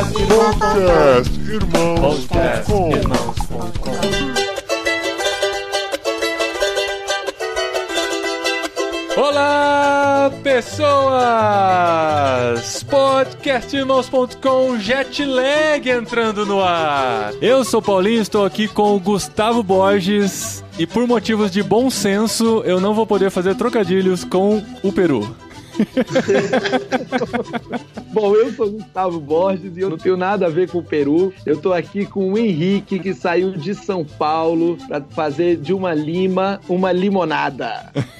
Podcast Irmãos.com Olá, pessoas! Podcastirmãos.com Jetlag entrando no ar. Eu sou Paulinho, estou aqui com o Gustavo Borges e por motivos de bom senso, eu não vou poder fazer trocadilhos com o Peru. Bom, eu sou Gustavo Borges e eu não tenho nada a ver com o Peru. Eu tô aqui com o Henrique, que saiu de São Paulo para fazer de uma lima uma limonada.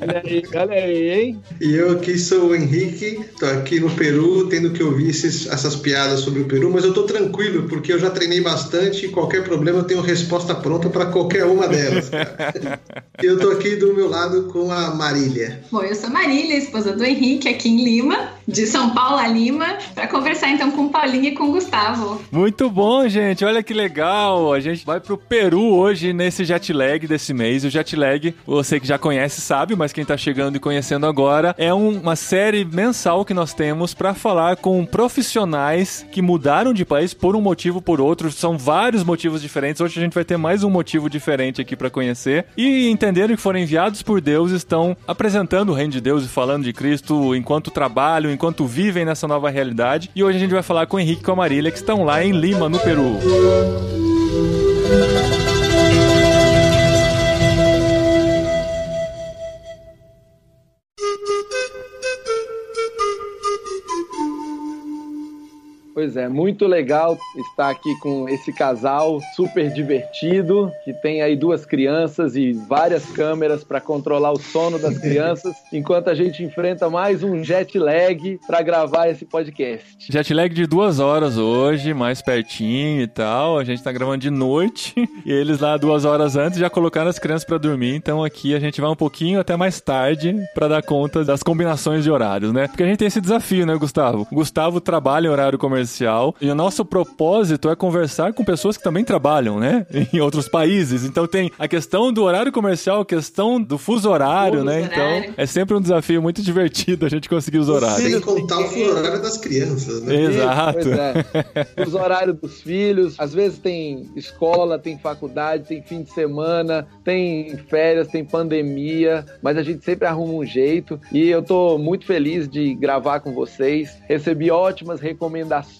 olha aí, olha aí, hein? E eu aqui sou o Henrique, tô aqui no Peru, tendo que ouvir esses, essas piadas sobre o Peru, mas eu tô tranquilo, porque eu já treinei bastante e qualquer problema eu tenho resposta pronta para qualquer uma delas. e eu tô aqui do meu lado com a Marília. Bom, eu sou Marília, esposa do Henrique, aqui em Lima, de São Paulo a Lima, para conversar então com o Paulinho e com o Gustavo. Muito bom, gente. Olha que legal. A gente vai pro Peru hoje nesse jet lag desse mês. O jet lag, você que já conhece sabe, mas quem tá chegando e conhecendo agora, é um- uma série mensal que nós temos para falar com profissionais que mudaram de país por um motivo ou por outro. São vários motivos diferentes. Hoje a gente vai ter mais um motivo diferente aqui para conhecer e entenderam que foram enviados por Deus, estão apresentando o reino de Deus e falando de Cristo enquanto trabalham, enquanto vivem nessa nova realidade. E hoje a gente vai falar com o Henrique e com a Marília, que estão lá em Lima, no Peru. Pois é, muito legal estar aqui com esse casal super divertido, que tem aí duas crianças e várias câmeras para controlar o sono das crianças, enquanto a gente enfrenta mais um jet lag para gravar esse podcast. Jet lag de duas horas hoje, mais pertinho e tal. A gente tá gravando de noite e eles lá duas horas antes já colocaram as crianças pra dormir. Então aqui a gente vai um pouquinho até mais tarde pra dar conta das combinações de horários, né? Porque a gente tem esse desafio, né, Gustavo? O Gustavo trabalha em horário comercial e o nosso propósito é conversar com pessoas que também trabalham, né? Em outros países. Então tem a questão do horário comercial, a questão do fuso horário, Fuso né? horário. Então é sempre um desafio muito divertido a gente conseguir os horários. Sem contar o fuso horário das crianças, né? Exato. Pois é. Os horários dos filhos, às vezes tem escola, tem faculdade, tem fim de semana, tem férias, tem pandemia, mas a gente sempre arruma um jeito e eu tô muito feliz de gravar com vocês. Recebi ótimas recomendações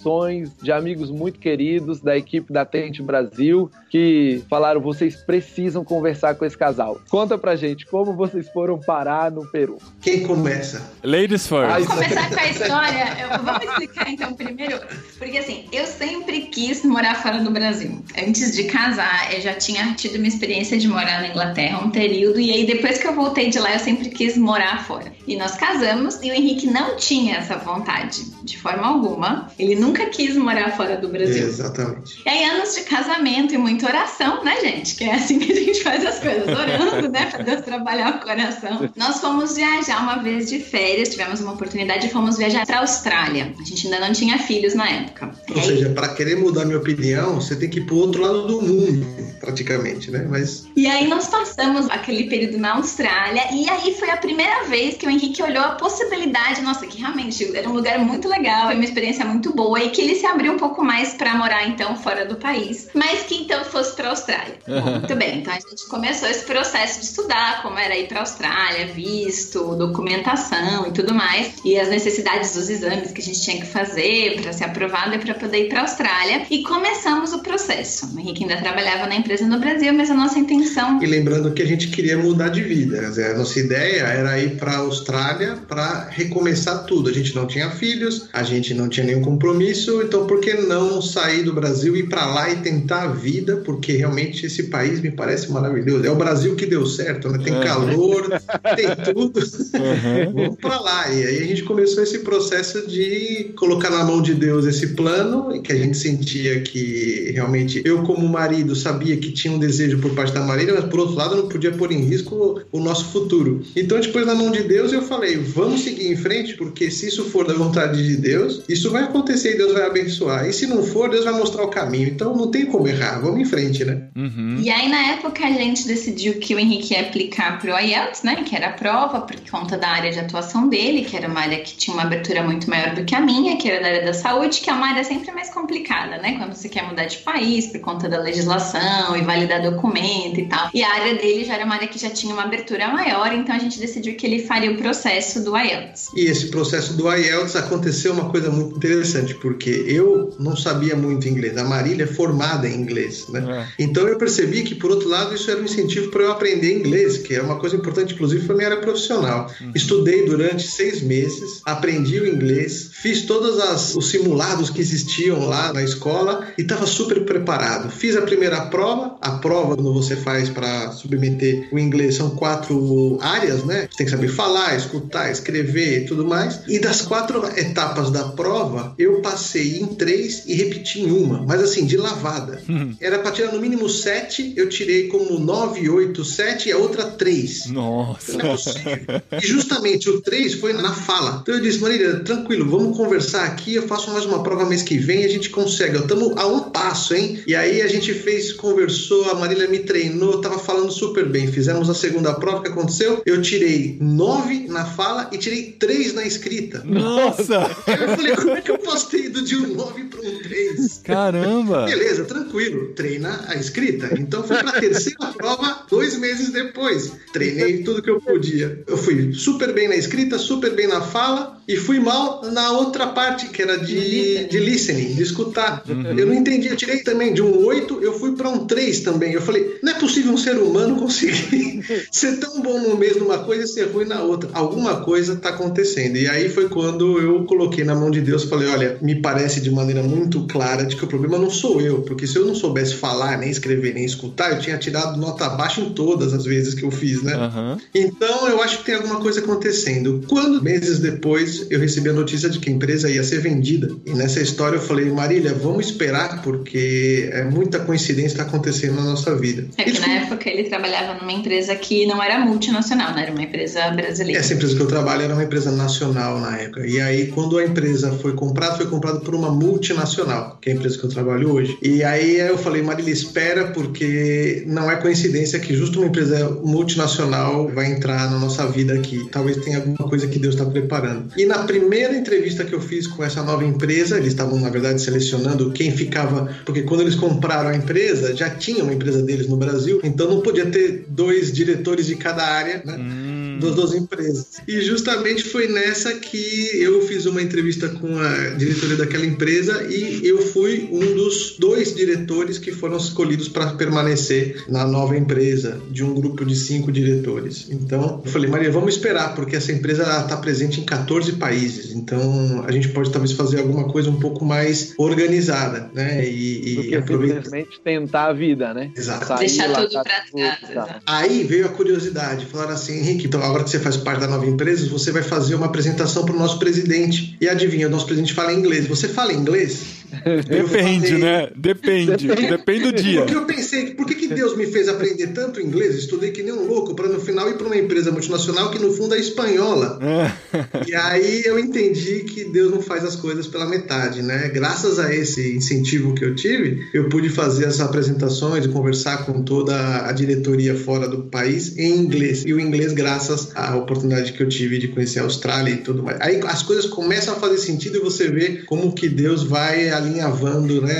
de amigos muito queridos da equipe da Tente Brasil que falaram: vocês precisam conversar com esse casal. Conta pra gente como vocês foram parar no Peru. Quem começa? Ladies first. Vamos começar com a história. Eu- vamos explicar então primeiro. Porque assim, eu sempre quis morar fora do Brasil. Antes de casar, eu já tinha tido uma experiência de morar na Inglaterra um período. E aí, depois que eu voltei de lá, eu sempre quis morar fora. E nós casamos e o Henrique não tinha essa vontade, de forma alguma. Ele nunca quis morar fora do Brasil. Exatamente. E aí, anos de casamento e muita oração, né, gente? Que é assim que a gente faz as coisas, orando, né? Pra Deus trabalhar o coração. Nós fomos viajar uma vez de férias, tivemos uma oportunidade e fomos viajar pra Austrália. A gente ainda não tinha filhos na época. Ou aí- seja, para querer mudar minha opinião, você tem que ir pro outro lado do mundo, praticamente, né? Mas E aí nós passamos aquele período na Austrália e aí foi a primeira vez que o Henrique olhou a possibilidade, nossa, que realmente era um lugar muito legal, foi uma experiência muito boa e que ele se abriu um pouco mais pra morar então fora do país, mas que então fosse pra Austrália. Bom, muito bem, então a gente começou esse processo de estudar como era ir pra Austrália, visto, documentação e tudo mais, e as necessidades dos exames que a gente tinha que fazer pra ser aprovado e pra poder ir pra Austrália e começamos o processo. O Henrique ainda trabalhava na empresa no Brasil, mas a nossa intenção E lembrando que a gente queria mudar de vida. Quer dizer, a nossa ideia era ir para a Austrália para recomeçar tudo. A gente não tinha filhos, a gente não tinha nenhum compromisso, então por que não sair do Brasil e ir para lá e tentar a vida? Porque realmente esse país me parece maravilhoso. É o Brasil que deu certo, né? Tem Uhum. calor, tem tudo. Uhum. Vamos para lá. E aí a gente começou esse processo de colocar na mão de Deus esse plano, que a gente sentia que realmente eu, como marido, sabia que tinha um desejo por parte da Marília, mas por outro lado não podia pôr em risco o nosso futuro. Então, depois na mão de Deus, eu falei: vamos seguir em frente, porque se isso for da vontade de de Deus, isso vai acontecer e Deus vai abençoar. E se não for, Deus vai mostrar o caminho. Então não tem como errar, vamos em frente, né? Uhum. E aí, na época, a gente decidiu que o Henrique ia aplicar pro IELTS, né? Que era a prova, por conta da área de atuação dele, que era uma área que tinha uma abertura muito maior do que a minha, que era da área da saúde, que é uma área sempre mais complicada, né? Quando você quer mudar de país por conta da legislação e validar documento e tal. E a área dele já era uma área que já tinha uma abertura maior, então a gente decidiu que ele faria o processo do IELTS. E esse processo do IELTS aconteceu uma coisa muito interessante, porque eu não sabia muito inglês. A Marília é formada em inglês, né? É. Então eu percebi que, por outro lado, isso era um incentivo para eu aprender inglês, que é uma coisa importante, inclusive, para minha área profissional. Estudei durante seis meses, aprendi o inglês, fiz todos as- os simulados que existiam lá na escola e estava super preparado. Fiz a primeira prova, a prova quando você faz para submeter o inglês são quatro áreas, né? Você tem que saber falar, escutar, escrever e tudo mais. E das quatro etapas da prova, eu passei em três e repeti em uma, mas assim, de lavada. Era para tirar no mínimo sete, eu tirei como nove, oito, sete e a outra três. Nossa. Não é possível. E justamente o 3 foi na fala. Então eu disse, Marília, tranquilo, vamos conversar aqui. Eu faço mais uma prova mês que vem e a gente consegue. Estamos a um passo, hein? E aí a gente fez, conversou, a Marília me treinou, tava falando super bem. Fizemos a segunda prova, o que aconteceu? Eu tirei 9 na fala e tirei 3 na escrita. Nossa! Eu falei, como é que eu posso ter ido de um 9 para um 3? Caramba! Beleza, tranquilo. Treina a escrita. Então fui pra terceira prova dois meses depois. Treinei tudo que eu podia. Eu fui super bem na escrita, super bem na fala e fui mal na outra parte, que era de, de listening, de escutar. Eu não entendi. Eu tirei também de um 8, eu fui pra um 3 também. Eu falei, não é possível um ser humano conseguir ser tão bom no mês numa coisa e ser ruim na outra. Alguma coisa tá acontecendo. E aí foi quando eu coloquei na mão de Deus e falei, olha, me parece de maneira muito clara de que o problema não sou eu, porque se eu não soubesse falar, nem escrever, nem escutar, eu tinha tirado nota baixa em todas as vezes que eu fiz, né? Aham. Então eu acho que tem alguma coisa acontecendo. Quando, meses depois, eu recebi a notícia de que a empresa ia ser vendida. E nessa história eu falei, Marília, vamos esperar, porque é muita coincidência que está acontecendo na nossa vida. É que desculpa, na época ele trabalhava numa empresa que não era multinacional, né? Era uma empresa brasileira. Essa empresa que eu trabalho era uma empresa nacional na época. E aí, quando a empresa foi comprada, foi comprada por uma multinacional, que é a empresa que eu trabalho hoje. E aí eu falei, Marília, espera, porque não é coincidência que justo uma empresa multinacional vai entrar na nossa vida aqui. Talvez tenha alguma coisa que Deus está preparando. E na primeira entrevista que eu fiz com essa nova empresa, eles estavam, na verdade, selecionando quem ficava. Porque quando eles compraram a empresa, já tinha uma empresa deles no Brasil, então não podia ter dois diretores de cada área, né? Hum. Das duas empresas. E justamente foi nessa que eu fiz uma entrevista com a diretoria daquela empresa e eu fui um dos dois diretores que foram escolhidos para permanecer na nova empresa, de um grupo de cinco diretores. Então, eu falei, Maria, vamos esperar, porque essa empresa está presente em 14 países, então a gente pode talvez fazer alguma coisa um pouco mais organizada, né? E, Do e aproveitar. simplesmente tentar a vida, né? Exato. Sair, Deixar tudo tudo, trás, tá. Aí veio a curiosidade, falaram assim, Henrique, então agora que você faz parte da nova empresa, você vai fazer uma apresentação para o nosso presidente. E adivinha, o nosso presidente fala inglês. Você fala inglês? Depende, né? Depende. Depende do dia. Porque eu pensei, por que, que Deus me fez aprender tanto inglês? Estudei que nem um louco para no final ir para uma empresa multinacional que no fundo é espanhola. É. E aí eu entendi que Deus não faz as coisas pela metade, né? Graças a esse incentivo que eu tive, eu pude fazer as apresentações e conversar com toda a diretoria fora do país em inglês. E o inglês graças à oportunidade que eu tive de conhecer a Austrália e tudo mais. Aí as coisas começam a fazer sentido e você vê como que Deus vai alinhavando, né,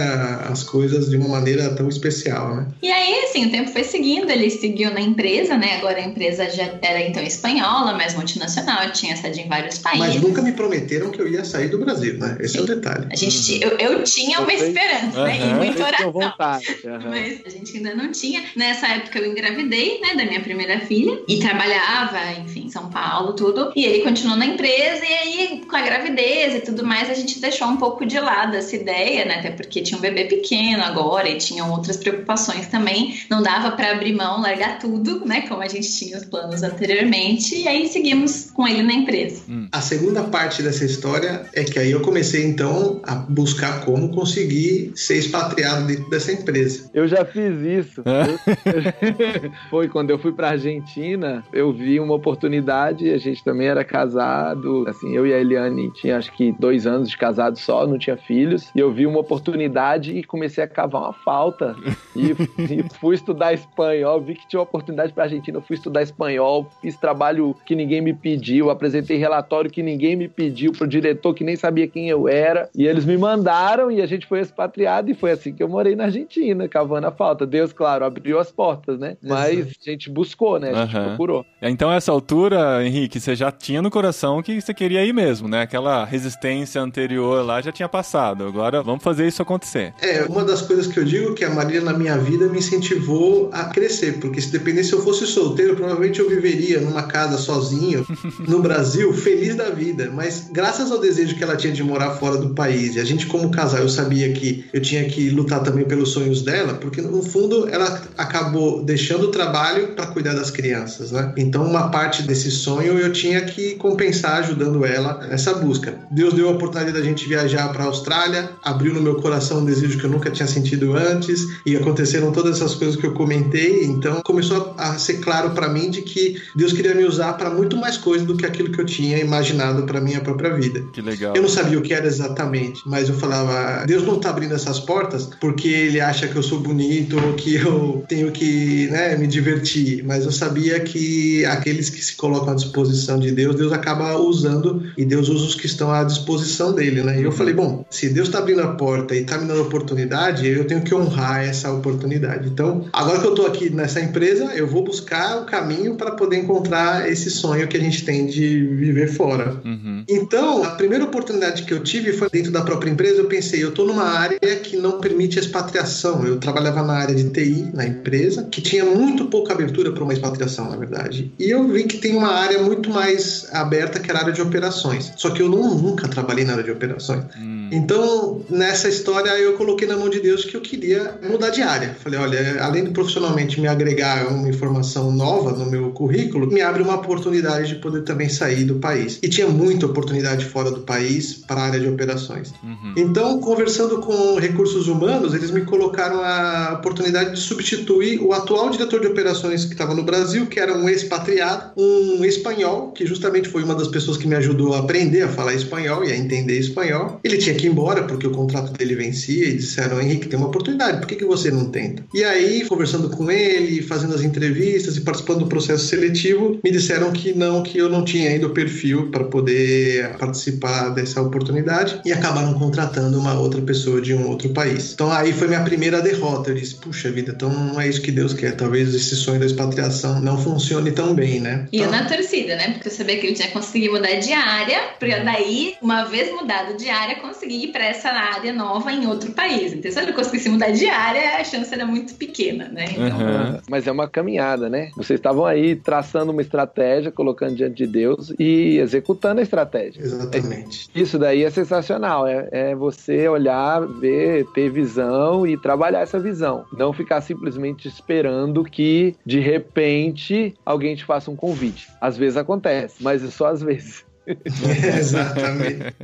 as coisas de uma maneira tão especial, né? E aí, assim, o tempo foi seguindo, ele seguiu na empresa, né? Agora a empresa já era então espanhola, mas multinacional, tinha sede em vários Mas países. nunca me prometeram que eu ia sair do Brasil, né? Esse é o detalhe. A gente, ti- eu, eu tinha uma Vocês- esperança, né? E Aham. muita oração. vontade. aham. Mas a gente ainda não tinha. Nessa época eu engravidei, né, da minha primeira filha e trabalhava, enfim, em São Paulo, tudo. E ele continuou na empresa e aí com a gravidez e tudo mais a gente deixou um pouco de lado essa ideia, né? Até porque tinha um bebê pequeno agora e tinham outras preocupações também. Não dava para abrir mão, largar tudo, né? Como a gente tinha os planos anteriormente. E aí seguimos com ele na empresa. Hum. A segunda parte dessa história é que aí eu comecei então a buscar como conseguir ser expatriado dentro dessa empresa. Eu já fiz isso. Foi quando eu fui para Argentina, eu vi uma oportunidade. A gente também era casado, assim, eu e a Eliane tinha acho que dois anos de casado só, não tinha filhos. E eu vi uma oportunidade e comecei a cavar uma falta. E, e fui estudar espanhol. Vi que tinha uma oportunidade para Argentina. Eu fui estudar espanhol, fiz trabalho que ninguém me pediu, apresentei relatório que ninguém me pediu pro diretor que nem sabia quem eu era. E eles me mandaram e a gente foi expatriado. E foi assim que eu morei na Argentina, cavando a falta. Deus, claro, abriu as portas, né? Mas a gente buscou, né? A gente uhum. procurou. Então, essa altura, Henrique, você já tinha no coração que você queria ir mesmo, né? Aquela resistência anterior lá já tinha passado. Agora vamos fazer isso acontecer. É, uma das coisas que eu digo que a Maria na minha vida me incentivou a crescer, porque se dependesse se eu fosse solteiro, provavelmente eu viveria numa casa sozinho no Brasil, feliz da vida. Mas graças ao desejo que ela tinha de morar fora do país, e a gente como casal, eu sabia que eu tinha que lutar também pelos sonhos dela, porque no fundo ela acabou deixando o trabalho para cuidar das crianças, né? Então uma parte desse sonho eu tinha que compensar ajudando ela nessa busca. Deus deu a oportunidade da gente viajar para a Austrália, abriu no meu coração um desejo que eu nunca tinha sentido antes e aconteceram todas essas coisas que eu comentei. Então começou a ser claro para mim de que Deus queria me usar para muito mais coisas do que aquilo que eu tinha imaginado para minha própria vida. Que legal. Eu não sabia o que era exatamente, mas eu falava, Deus não está abrindo essas portas porque ele acha que eu sou bonito ou que eu tenho que, né, me divertir, mas eu sabia que aqueles que se colocam à disposição de Deus, Deus acaba usando e Deus usa os que estão à disposição dele, né? E eu falei, bom, se Deus está abrindo a porta e está me dando oportunidade, eu tenho que honrar essa oportunidade. Então, agora que eu estou aqui nessa empresa, eu vou buscar o caminho para poder encontrar esse sonho que a gente tem de viver fora. Uhum. Então, a primeira oportunidade que eu tive foi dentro da própria empresa. Eu pensei, eu estou numa área que não permite expatriação. Eu trabalhava na área de TI na empresa, que tinha muito pouca abertura para uma expatriação, na verdade. E eu vi que tem uma área muito mais aberta que era a área de operações. Só que eu não, nunca trabalhei na área de operações. Hum. Então, nessa história, eu coloquei na mão de Deus que eu queria mudar de área. Falei, olha, além de profissionalmente me agregar uma informação nova no meu currículo, me abre uma oportunidade de poder também sair do país. E tinha muita oportunidade fora do país para a área de operações. Uhum. Então, conversando com recursos humanos, eles me colocaram a oportunidade de substituir o atual diretor de operações que estava no Brasil, que era um expatriado, um espanhol, que justamente foi uma das pessoas que me ajudou a aprender a falar espanhol e a entender espanhol. Ele tinha que ir embora porque o contrato dele vencia e disseram: Henrique, tem uma oportunidade, por que, que você não tenta? E aí, conversando com ele, fazendo as entrevistas e participando do processo seletivo, me disseram que não, que eu não tinha ainda o perfil para poder participar dessa oportunidade e acabaram contratando uma outra pessoa de um outro país. Então aí foi minha primeira derrota. Eu disse: puxa vida, então não é isso que Deus quer. Talvez esse sonho da expatriação não funcione tão bem, né? E então... eu na torcida, né? Porque eu sabia que ele tinha conseguido mudar de área, para daí, uma vez mudado de área, conseguir ir para essa área nova em outro país. Então, se ele conseguisse mudar de área, a chance era muito pequena, né? Então... Uhum. Mas é uma caminhada, né? Vocês estavam aí traçando uma estratégia, colocando diante de Deus e executando a estratégia. Exatamente. Isso daí é sensacional. É, é você olhar, ver, ter visão e trabalhar essa visão. Não ficar simplesmente esperando que, de repente, alguém te faça um convite. Às vezes acontece, mas só às vezes. Exatamente.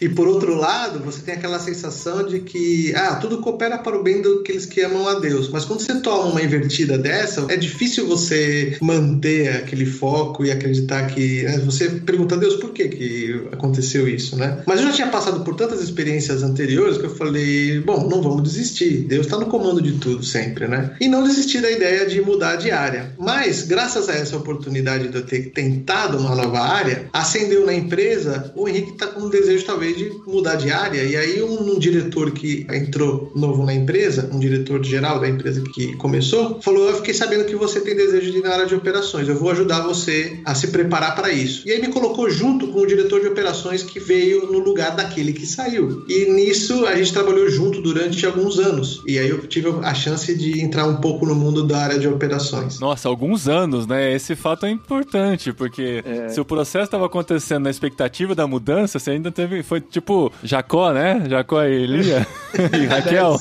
E por outro lado, você tem aquela sensação de que ah, tudo coopera para o bem daqueles que amam a Deus. Mas quando você toma uma invertida dessa, é difícil você manter aquele foco e acreditar que. Né, você pergunta a Deus por que, que aconteceu isso, né? Mas eu já tinha passado por tantas experiências anteriores que eu falei, bom, não vamos desistir. Deus está no comando de tudo sempre, né? E não desistir da ideia de mudar de área. Mas, graças a essa oportunidade de eu ter tentado uma nova área, acendeu na empresa, o Henrique está com um desejo talvez de mudar de área. E aí um, um, diretor que entrou novo na empresa, um diretor geral da empresa que começou, falou: Eu fiquei sabendo que você tem desejo de ir na área de operações. Eu vou ajudar você a se preparar para isso. E aí me colocou junto com o diretor de operações que veio no lugar daquele que saiu. E nisso a gente trabalhou junto durante alguns anos. E aí eu tive a chance de entrar um pouco no mundo da área de operações. Nossa, alguns anos, né? Esse fato é importante, porque é. se o processo estava acontecendo na expectativa da mudança, você ainda teve. Foi tipo Jacó, né? Jacó e Lia e Raquel.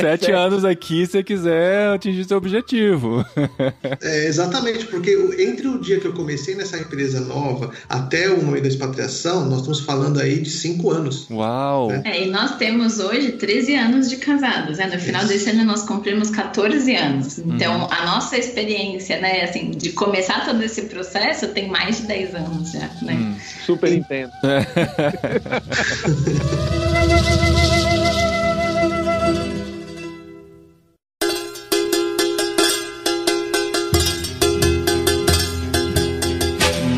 Sete anos aqui se você quiser atingir seu objetivo. É, exatamente, porque entre o dia que eu comecei nessa empresa nova até o momento da expatriação, nós estamos falando aí de cinco anos. Uau! Né? É, e nós temos hoje 13 anos de casados, né? No final Isso. desse ano nós cumprimos 14 anos. Então, uhum. a nossa experiência, né, assim, de começar todo esse processo tem mais de 10 anos né? Hum. Super entendo.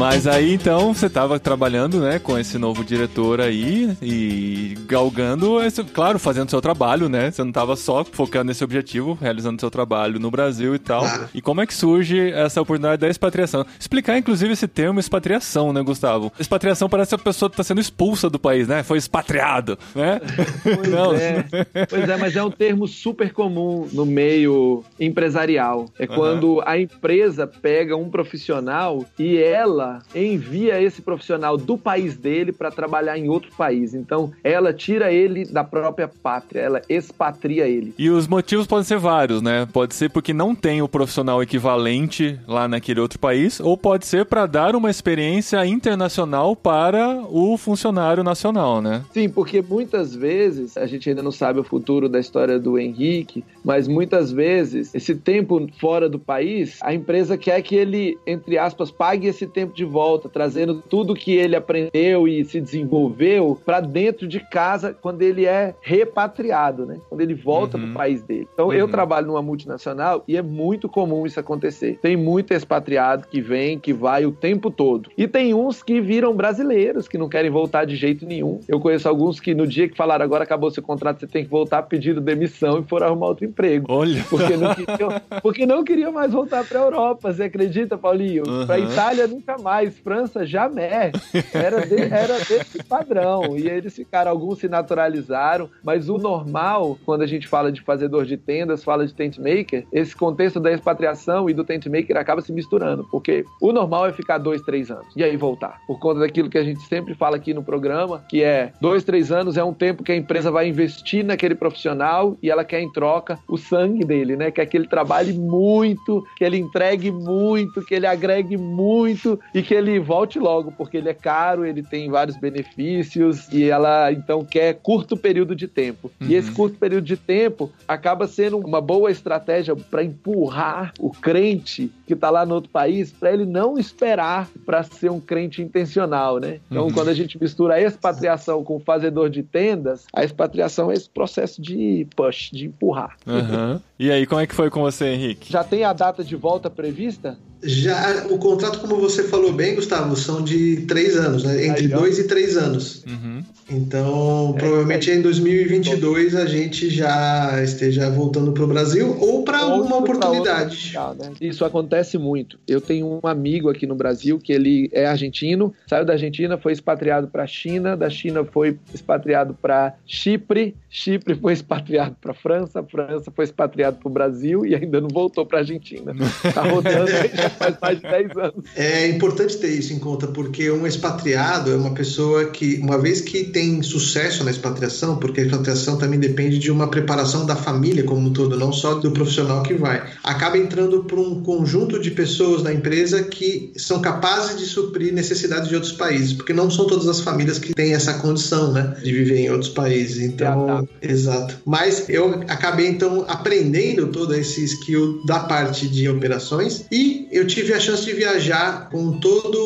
Mas aí então você estava trabalhando, né, com esse novo diretor aí e galgando, esse, claro, fazendo seu trabalho, né? Você não estava só focando nesse objetivo, realizando seu trabalho no Brasil e tal. E como é que surge essa oportunidade da expatriação? Explicar inclusive esse termo expatriação, né, Gustavo? Expatriação parece que a pessoa está sendo expulsa do país, né? Foi expatriado, né? Pois não. é. Pois é, mas é um termo super comum no meio empresarial. É quando uhum. a empresa pega um profissional e ela ela envia esse profissional do país dele para trabalhar em outro país. Então, ela tira ele da própria pátria, ela expatria ele. E os motivos podem ser vários, né? Pode ser porque não tem o profissional equivalente lá naquele outro país, ou pode ser para dar uma experiência internacional para o funcionário nacional, né? Sim, porque muitas vezes, a gente ainda não sabe o futuro da história do Henrique, mas muitas vezes, esse tempo fora do país, a empresa quer que ele, entre aspas, pague esse tempo de volta, trazendo tudo que ele aprendeu e se desenvolveu para dentro de casa quando ele é repatriado, né? Quando ele volta uhum. para o país dele. Então, uhum. eu trabalho numa multinacional e é muito comum isso acontecer. Tem muito expatriado que vem, que vai o tempo todo. E tem uns que viram brasileiros, que não querem voltar de jeito nenhum. Eu conheço alguns que no dia que falaram agora acabou seu contrato, você tem que voltar pedindo demissão e foram arrumar outro emprego. Olha! Porque não queriam, porque não queriam mais voltar para a Europa, você acredita, Paulinho? Uhum. Para Itália nunca mais mais. França, jamais. Era, de, era desse padrão. E eles ficaram, alguns se naturalizaram, mas o normal, quando a gente fala de fazedor de tendas, fala de tent maker, esse contexto da expatriação e do tent maker acaba se misturando, porque o normal é ficar dois, três anos e aí voltar. Por conta daquilo que a gente sempre fala aqui no programa, que é dois, três anos é um tempo que a empresa vai investir naquele profissional e ela quer em troca o sangue dele, né? Quer que ele trabalhe muito, que ele entregue muito, que ele agregue muito e que ele volte logo, porque ele é caro, ele tem vários benefícios e ela então quer curto período de tempo. Uhum. E esse curto período de tempo acaba sendo uma boa estratégia para empurrar o crente que está lá no outro país para ele não esperar para ser um crente intencional, né? Então, uhum. quando a gente mistura a expatriação com o fazedor de tendas, a expatriação é esse processo de push, de empurrar. Uhum. E aí, como é que foi com você, Henrique? Já tem a data de volta prevista? Já, o contrato, como você falou bem, Gustavo, são de três anos, né? Entre Aí, dois e três anos. Uhum. Então, é, provavelmente é, em 2022 a gente já esteja voltando para o Brasil ou para alguma oportunidade. né? Isso acontece muito. Eu tenho um amigo aqui no Brasil que ele é argentino, saiu da Argentina, foi expatriado para a China, da China foi expatriado para Chipre, Chipre foi expatriado para França, França foi expatriado para o Brasil e ainda não voltou para a Argentina. Está rodando já faz mais de 10 anos. É importante ter isso em conta, porque um expatriado é uma pessoa que, uma vez que tem sucesso na expatriação, porque a expatriação também depende de uma preparação da família como um todo, não só do profissional que vai, acaba entrando para um conjunto de pessoas na empresa que são capazes de suprir necessidades de outros países, porque não são todas as famílias que têm essa condição, né, de viver em outros países. Então, tá. exato. Mas eu acabei então aprendendo todo esse skill da parte de operações e eu tive a chance de viajar com toda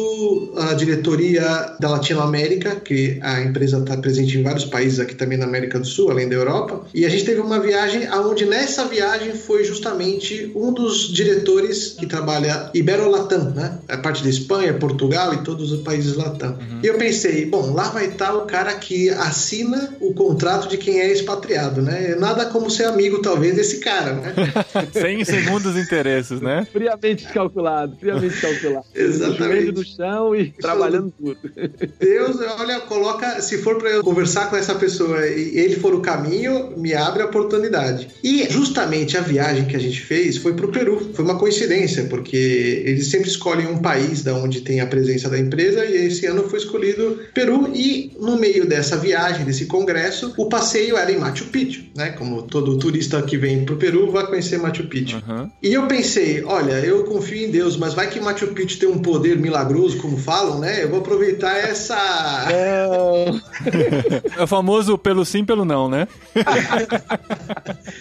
a diretoria da Latinoamérica, que a empresa está presente em vários países aqui também na América do Sul, além da Europa. E a gente teve uma viagem aonde nessa viagem foi justamente um dos diretores que trabalha Ibero-Latam, né? A parte da Espanha, Portugal e todos os países Latam. Uhum. E eu pensei, bom, lá vai estar o cara que assina o contrato de quem é expatriado, né? Nada como ser amigo, talvez, desse cara, né? Sem segundos interesses, né? Friamente calculado friamente calculado. Exatamente. no chão e Isso trabalhando tudo. Deus, olha, coloca se for para eu conversar com essa pessoa e ele for o caminho, me abre a oportunidade. E justamente a viagem que a gente fez foi para o Peru. Foi uma coincidência, porque eles sempre escolhem um país da onde tem a presença da empresa e esse ano foi escolhido Peru e no meio dessa viagem, desse congresso, o passeio era em Machu Picchu, né? Como todo turista que vem para o Peru vai conhecer Machu Picchu. Uhum. E eu pensei, olha, eu confio em Deus, mas vai que Machu Picchu tem um poder milagroso, como falam, né? Eu vou aproveitar essa. É o famoso pelo sim, pelo não, né?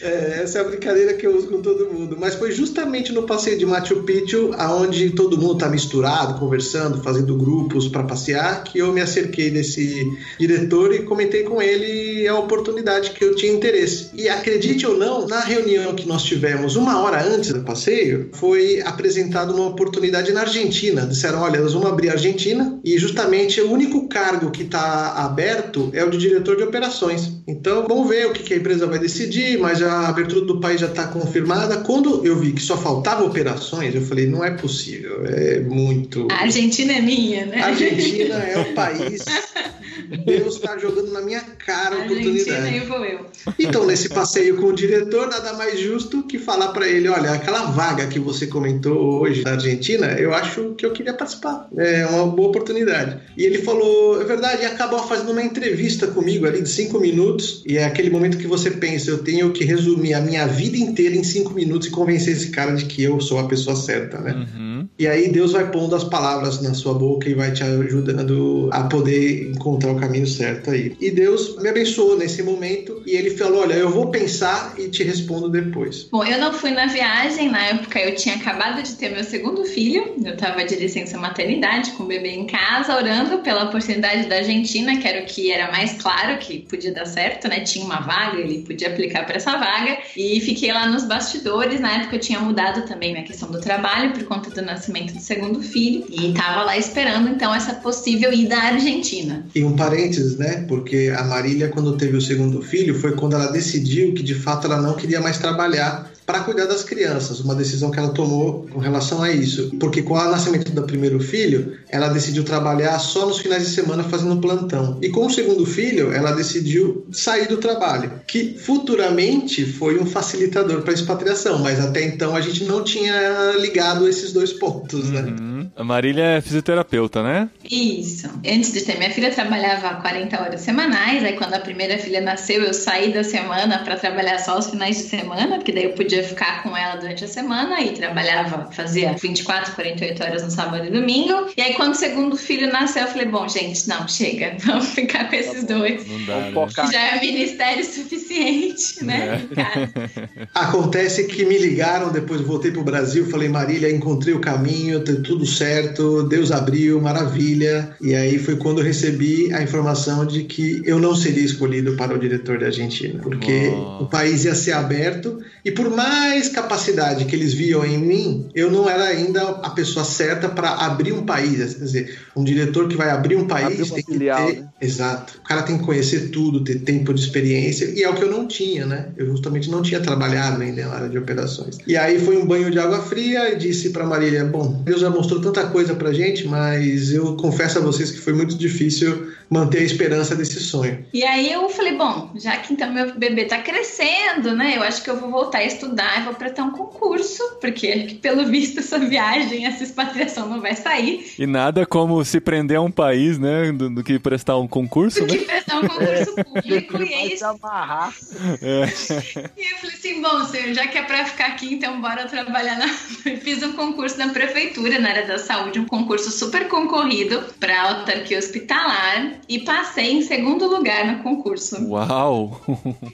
É, essa é a brincadeira que eu uso com todo mundo. Mas foi justamente no passeio de Machu Picchu, aonde todo mundo tá misturado, conversando, fazendo grupos para passear, que eu me acerquei desse diretor e comentei com ele a oportunidade que eu tinha interesse. E acredite ou não, na reunião que nós tivemos uma hora antes do passeio, foi apresentada uma oportunidade na Argentina. Disseram: olha, nós vamos abrir a Argentina e justamente o único cargo que está aberto é o de diretor de operações. Então vamos ver o que que a empresa vai decidir, mas a abertura do país já está confirmada. Quando eu vi que só faltava operações, eu falei: não é possível, é muito. A Argentina é minha, né? A Argentina é o país. Deus está jogando na minha cara a oportunidade. vou eu. Então, nesse passeio com o diretor, nada mais justo que falar para ele: olha, aquela vaga que você comentou hoje na Argentina, eu acho que eu queria participar. É uma boa oportunidade. E ele falou: é verdade, e acabou fazendo uma entrevista comigo ali de cinco minutos. E é aquele momento que você pensa: eu tenho que resumir a minha vida inteira em cinco minutos e convencer esse cara de que eu sou a pessoa certa, né? Uhum. E aí Deus vai pondo as palavras na sua boca e vai te ajudando a poder encontrar o caminho certo aí. E Deus me abençoou nesse momento e ele falou: Olha, eu vou pensar e te respondo depois. Bom, eu não fui na viagem, na época eu tinha acabado de ter meu segundo filho, eu tava de licença maternidade com o bebê em casa, orando pela oportunidade da Argentina, que era o que era mais claro que podia dar certo, né? Tinha uma vaga, ele podia aplicar para essa vaga, e fiquei lá nos bastidores. Na época eu tinha mudado também minha questão do trabalho por conta do nascimento do segundo filho, e tava lá esperando então essa possível ida à Argentina. E um parênteses, né? Porque a Marília, quando teve o segundo filho, foi quando ela decidiu que de fato ela não queria mais trabalhar para cuidar das crianças, uma decisão que ela tomou com relação a isso. Porque com o nascimento do primeiro filho, ela decidiu trabalhar só nos finais de semana fazendo plantão. E com o segundo filho, ela decidiu sair do trabalho, que futuramente foi um facilitador para a expatriação, mas até então a gente não tinha ligado esses dois pontos, né? Uhum. A Marília é fisioterapeuta, né? Isso. Antes de ter minha filha, eu trabalhava 40 horas semanais. Aí, quando a primeira filha nasceu, eu saí da semana para trabalhar só os finais de semana, porque daí eu podia ficar com ela durante a semana e trabalhava, fazia 24, 48 horas no sábado e domingo. E aí, quando o segundo filho nasceu, eu falei: bom, gente, não, chega, vamos ficar com esses dois. Não dá, né? Já é ministério suficiente, né? casa. Acontece que me ligaram, depois voltei pro Brasil, falei, Marília, encontrei o caminho, tá tudo certo, Deus abriu, maravilha. E aí foi quando eu recebi a informação de que eu não seria escolhido para o diretor da Argentina, porque Oh. o país ia ser aberto e por mais capacidade que eles viam em mim, eu não era ainda a pessoa certa para abrir um país. Quer dizer, um diretor que vai abrir um país tem que filial, ter. né? Exato. O cara tem que conhecer tudo, ter tempo de experiência, e é o que eu não tinha, né? Eu justamente não tinha trabalhado ainda na área de operações. E aí foi um banho de água fria e disse para Marília: Bom, Deus já mostrou tanta coisa pra gente, mas eu confesso a vocês que foi muito difícil manter a esperança desse sonho. E aí eu falei, bom, já que então meu bebê tá crescendo, né? Eu acho que eu vou voltar a estudar e vou prestar um concurso, porque pelo visto essa viagem, essa expatriação não vai sair. E nada como se prender a um país, né? Do, do que prestar um concurso, Do que né? prestar um concurso público. E aí se amarrar. É. E eu falei assim, bom, senhor, já que é pra ficar aqui, então bora trabalhar na... Fiz um concurso na prefeitura, na área da saúde, um concurso super concorrido pra autarquia hospitalar e passei em segundo lugar no concurso Uau!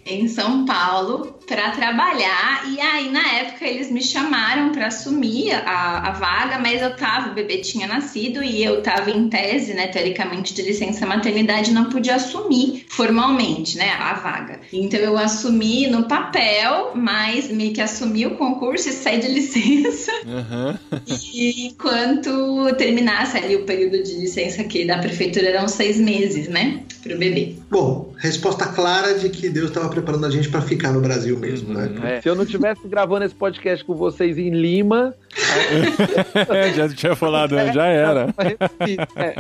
em São Paulo pra trabalhar e aí na época eles me chamaram pra assumir a, a vaga, mas eu tava, o bebê tinha nascido e eu tava em tese, né, teoricamente de licença maternidade, não podia assumir formalmente, né, a vaga. Então eu assumi no papel, mas meio que assumi o concurso e saí de licença Aham. e enquanto terminasse ali o período de licença aqui da prefeitura eram seis meses, né, pro bebê. Bom, resposta clara de que Deus estava preparando a gente para ficar no Brasil mesmo, né? É, Se eu não tivesse gravando esse podcast com vocês em Lima, já tinha falado, né? já era. é.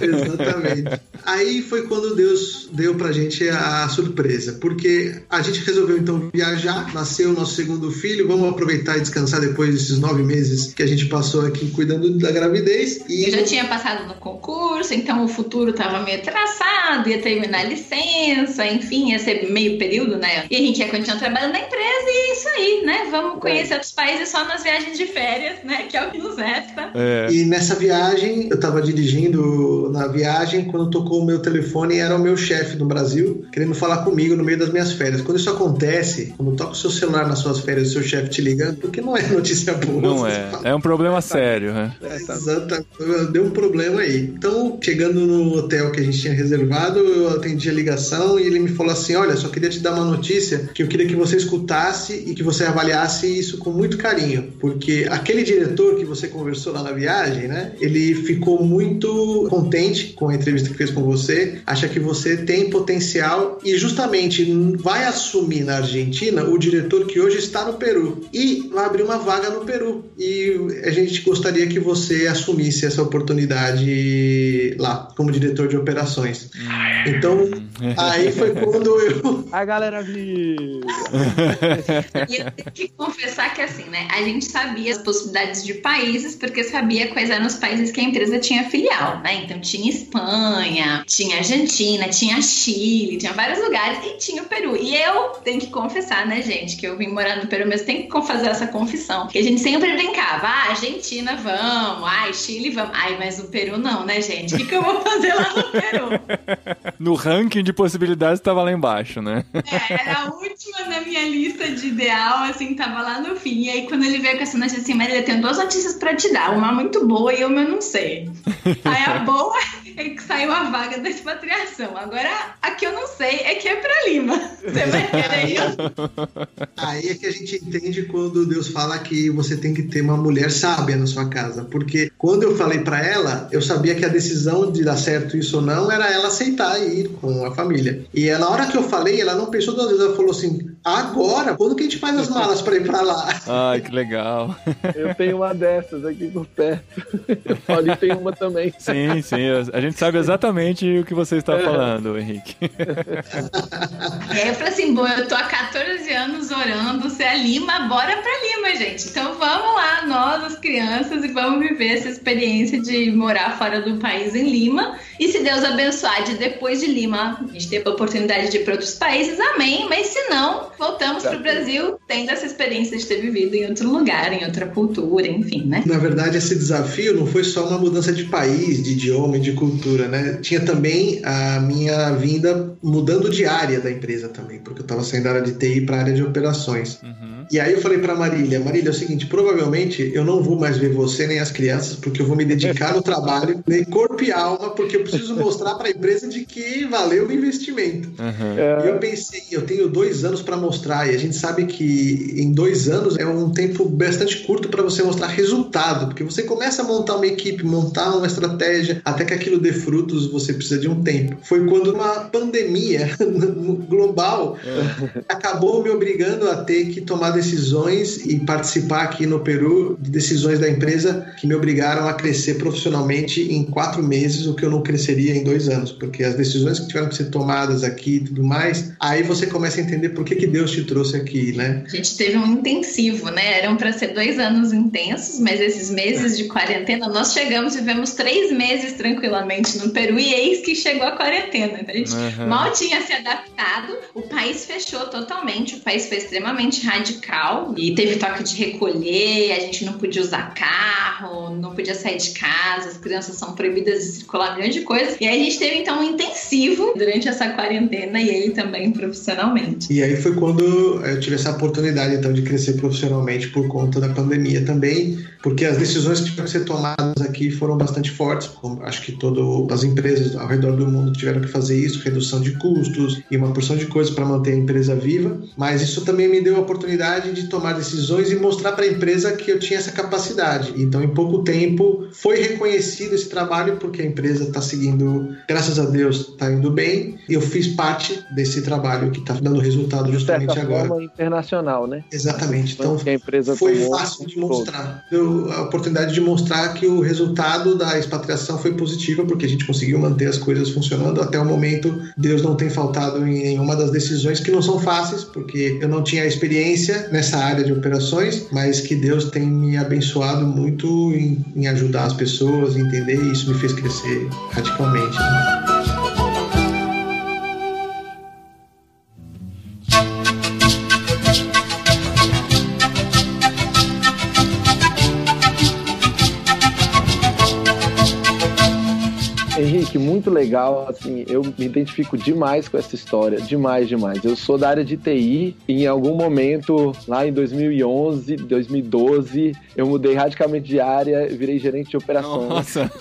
Exatamente. Aí foi quando Deus deu pra gente a surpresa, porque a gente resolveu então viajar, nasceu o nosso segundo filho, vamos aproveitar e descansar depois desses nove meses que a gente passou aqui cuidando da gravidez. E Eu já tinha passado no concurso, então o futuro estava meio traçado, ia terminar a licença, enfim, ia ser meio período, né? E a gente ia continuar trabalhando na empresa e é isso aí, né? Vamos conhecer outros países só nas viagens de férias, né? Que é o que nos resta. É. E nessa viagem, eu tava dirigindo na viagem quando tocou o meu telefone e era o meu chefe no Brasil querendo falar comigo no meio das minhas férias. Quando isso acontece, quando toca o seu celular nas suas férias e o seu chefe te ligando, porque não é notícia boa. Não é. fala, É um problema sério, né? É, tá. Exatamente. Deu um problema aí. Então, chegando no hotel que a gente tinha reservado, eu atendi a ligação e ele me falou assim: Olha, só queria te dar uma notícia que eu queria que você escutasse e que você avaliasse isso com muito carinho. Porque aquele diretor que você conversou lá na viagem, né? Ele ficou muito contente com a entrevista que fez com você, acha que você tem potencial e justamente vai assumir na Argentina o diretor que hoje está no Peru e vai abrir uma vaga no Peru. E a gente gostaria que você assumisse essa oportunidade lá, como diretor de operações. Então, aí foi quando eu. A galera viu. E eu tenho que confessar que assim, né? A gente sabia as possibilidades de países, porque sabia quais eram os países que a empresa tinha filial, né? Então tinha Espanha, tinha Argentina, tinha Chile, tinha vários lugares e tinha o Peru. E eu tenho que confessar, né, gente, que eu vim morar no Peru, mas tenho que fazer essa confissão. Que a gente sempre brincava, ah, Argentina, vamos, ai, Chile, vamos. Ai, mas o Peru não, né, gente? O que, que eu vou fazer lá no Peru? No ranking de possibilidades estava lá embaixo, né? É, era a última na minha lista de ideal, assim, tava lá no fim. E aí, quando ele veio com essa notícia assim, Marília, eu tenho duas notícias pra te dar. Uma muito boa e uma eu não sei. Aí a boa é que saiu a vaga da expatriação. Agora, a que eu não sei é que é pra Lima. Você vai querer ir? Aí é que a gente entende quando Deus fala que você tem que ter uma mulher sábia na sua casa. Porque quando eu falei pra ela, eu sabia que a decisão de dar certo isso ou não era ela aceitar e ir com a família. E na hora que eu falei, ela não pensou duas vezes, ela falou assim: agora? Quando que a gente faz as malas pra ir pra lá? Ai, que legal. Eu tenho uma dessas aqui por perto. O Paulinho tem uma também. Sim, sim. A gente sabe exatamente o que você está falando, Henrique. Aí eu falei assim: bom, eu tô há 14 anos orando, você é Lima, bora pra Lima, gente. Então vamos lá, nós, as crianças, e vamos viver essa experiência de morar fora do país em Lima. E se Deus abençoar de depois de Lima, a gente ter a oportunidade de ir para outros países, amém. Mas se não, voltamos pro Brasil tendo essa experiência de ter vivido em outro lugar, em outra cultura, enfim, né? Na verdade, esse desafio não foi só uma mudança de país, de idioma e de cultura, né? Tinha também a minha vinda mudando de área da empresa também, porque eu estava saindo da área de TI para a área de operações. Uhum. E aí eu falei para Marília, Marília, é o seguinte, provavelmente eu não vou mais ver você nem as crianças, porque eu vou me dedicar no trabalho, nem corpo e alma, porque eu preciso mostrar para a empresa de que valeu o investimento. Uhum. E eu pensei, eu tenho dois anos para mostrar, e a gente sabe que em dois anos é um tempo bastante curto para você mostrar resultado, porque você começa a montar uma equipe, montar uma estratégia, até que aquilo dê frutos, você precisa de um tempo. Foi quando uma pandemia global acabou me obrigando a ter que tomar decisões e participar aqui no Peru de decisões da empresa que me obrigaram a crescer profissionalmente em quatro meses, o que eu não cresceria em dois anos, porque as decisões que tiveram que ser tomadas aqui e tudo mais, aí você começa a entender por que, que Deus te trouxe aqui, né? A gente teve um intensivo, né? Eram para ser dois anos intensos, mas esses meses de quarentena, nós chegamos, vivemos três meses tranquilamente no Peru e eis que chegou a quarentena. Então a gente Uhum. mal tinha se adaptado, o país fechou totalmente, o país foi extremamente radical e teve toque de recolher, a gente não podia usar carro, não podia sair de casa, as crianças são proibidas de circular, grande coisa. E aí a gente teve então um intensivo durante essa quarentena e ele também profissionalmente. E aí foi quando eu tive essa oportunidade então de crescer profissionalmente por conta da pandemia também, porque as decisões que tiveram que ser tomadas aqui foram bastante fortes. Acho que todas as empresas ao redor do mundo tiveram que fazer isso, redução de custos e uma porção de coisas para manter a empresa viva. Mas isso também me deu a oportunidade de tomar decisões e mostrar para a empresa que eu tinha essa capacidade. Então, em pouco tempo, foi reconhecido esse trabalho porque a empresa está seguindo, graças a Deus, tá indo bem. E eu fiz parte desse trabalho que tá dando resultado De justamente agora. forma internacional, né? Exatamente. Então a empresa foi fácil de mostrar. Deu a oportunidade de mostrar que o resultado da expatriação foi positivo, porque a gente conseguiu manter as coisas funcionando. Até o momento, Deus não tem faltado em nenhuma das decisões, que não são fáceis, porque eu não tinha experiência nessa área de operações, mas que Deus tem me abençoado muito em, em ajudar as pessoas entender, e isso me fez crescer radicalmente. Henrique, muito legal. Assim, eu me identifico demais com essa história, demais, demais. Eu sou da área de TI e em algum momento, lá em 2011, 2012, eu mudei radicalmente de área e virei gerente de operações. Nossa.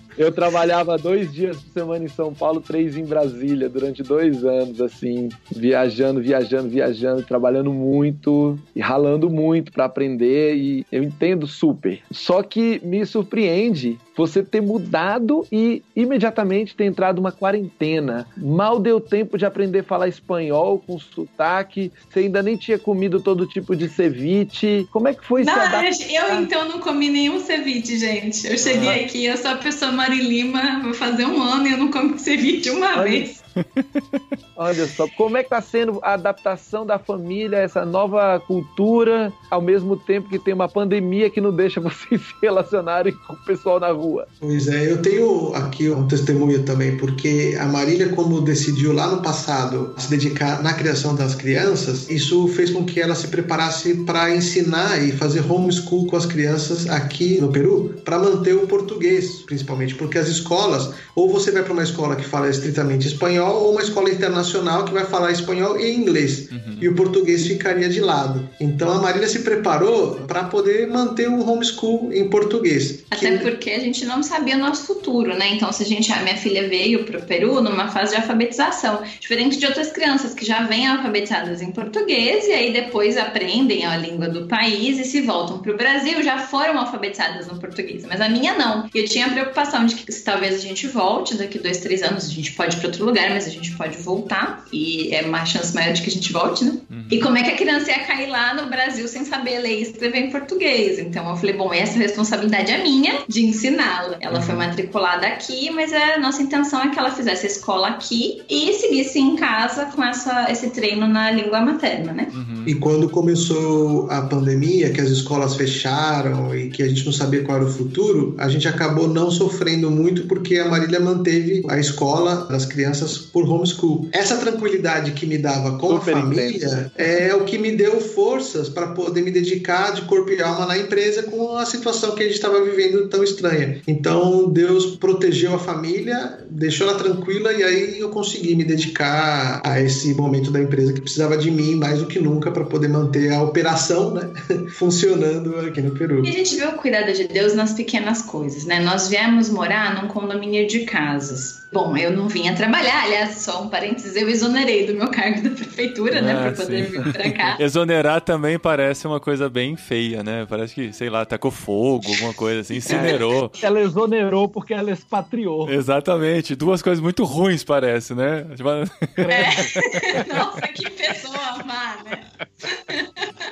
Eu trabalhava dois dias por semana em São Paulo, três em Brasília, durante dois anos, assim, viajando, viajando, viajando, trabalhando muito e ralando muito para aprender. E eu entendo super. Só que me surpreende você ter mudado e imediatamente ter entrado uma quarentena. Mal deu tempo de aprender a falar espanhol com sotaque. Você ainda nem tinha comido todo tipo de ceviche. Como é que foi adaptar? eu, eu, então não comi nenhum ceviche, gente. Eu cheguei aqui, eu sou a pessoa Mari Lima, vou fazer um ano e eu não comi ceviche uma Olha. vez. Olha só, como é que tá sendo a adaptação da família a essa nova cultura, ao mesmo tempo que tem uma pandemia que não deixa vocês se relacionarem com o pessoal na rua? Pois é, eu tenho aqui um testemunho também, porque a Marília, como decidiu lá no passado se dedicar na criação das crianças, isso fez com que ela se preparasse para ensinar e fazer homeschool com as crianças aqui no Peru, para manter o português, principalmente, porque as escolas, ou você vai para uma escola que fala estritamente espanhol, ou uma escola internacional que vai falar espanhol e inglês, e o português ficaria de lado. Então a Marília se preparou para poder manter o homeschool em português. Até que- porque a gente não sabia o nosso futuro, né? Então, se a gente, a minha filha veio pro Peru numa fase de alfabetização, diferente de outras crianças que já vêm alfabetizadas em português e aí depois aprendem a língua do país e se voltam pro Brasil, já foram alfabetizadas no português. Mas a minha não. E eu tinha a preocupação de que se talvez a gente volte daqui dois, três anos, a gente pode ir para outro lugar, mas a gente pode voltar e é uma chance maior de que a gente volte, né? E como é que a criança ia cair lá no Brasil sem saber ler e escrever em português? Então eu falei, bom, essa responsabilidade é minha de ensiná-la. Ela foi matriculada aqui, mas a nossa intenção é que ela fizesse a escola aqui e seguisse em casa com essa, esse treino na língua materna, né? E quando começou a pandemia, que as escolas fecharam e que a gente não sabia qual era o futuro, a gente acabou não sofrendo muito porque a Marília manteve a escola das crianças por homeschool. Essa tranquilidade que me dava com Super a família é o que me deu forças para poder me dedicar de corpo e alma na empresa com a situação que a gente estava vivendo tão estranha. Então Deus protegeu a família, deixou ela tranquila e aí eu consegui me dedicar a esse momento da empresa que precisava de mim mais do que nunca para poder manter a operação né, funcionando aqui no Peru. E a gente vê o cuidado de Deus nas pequenas coisas, né? Nós viemos morar num condomínio de casas. Bom, eu não vinha trabalhar, aliás, só um parênteses, eu exonerei do meu cargo da prefeitura, né, Ah, pra poder sim. vir pra cá. Exonerar também parece uma coisa bem feia, né? Parece que, sei lá, tacou fogo, alguma coisa assim, incinerou. Ela exonerou porque ela expatriou. Exatamente, duas coisas muito ruins parece, né? É. Nossa, que pessoa má, né?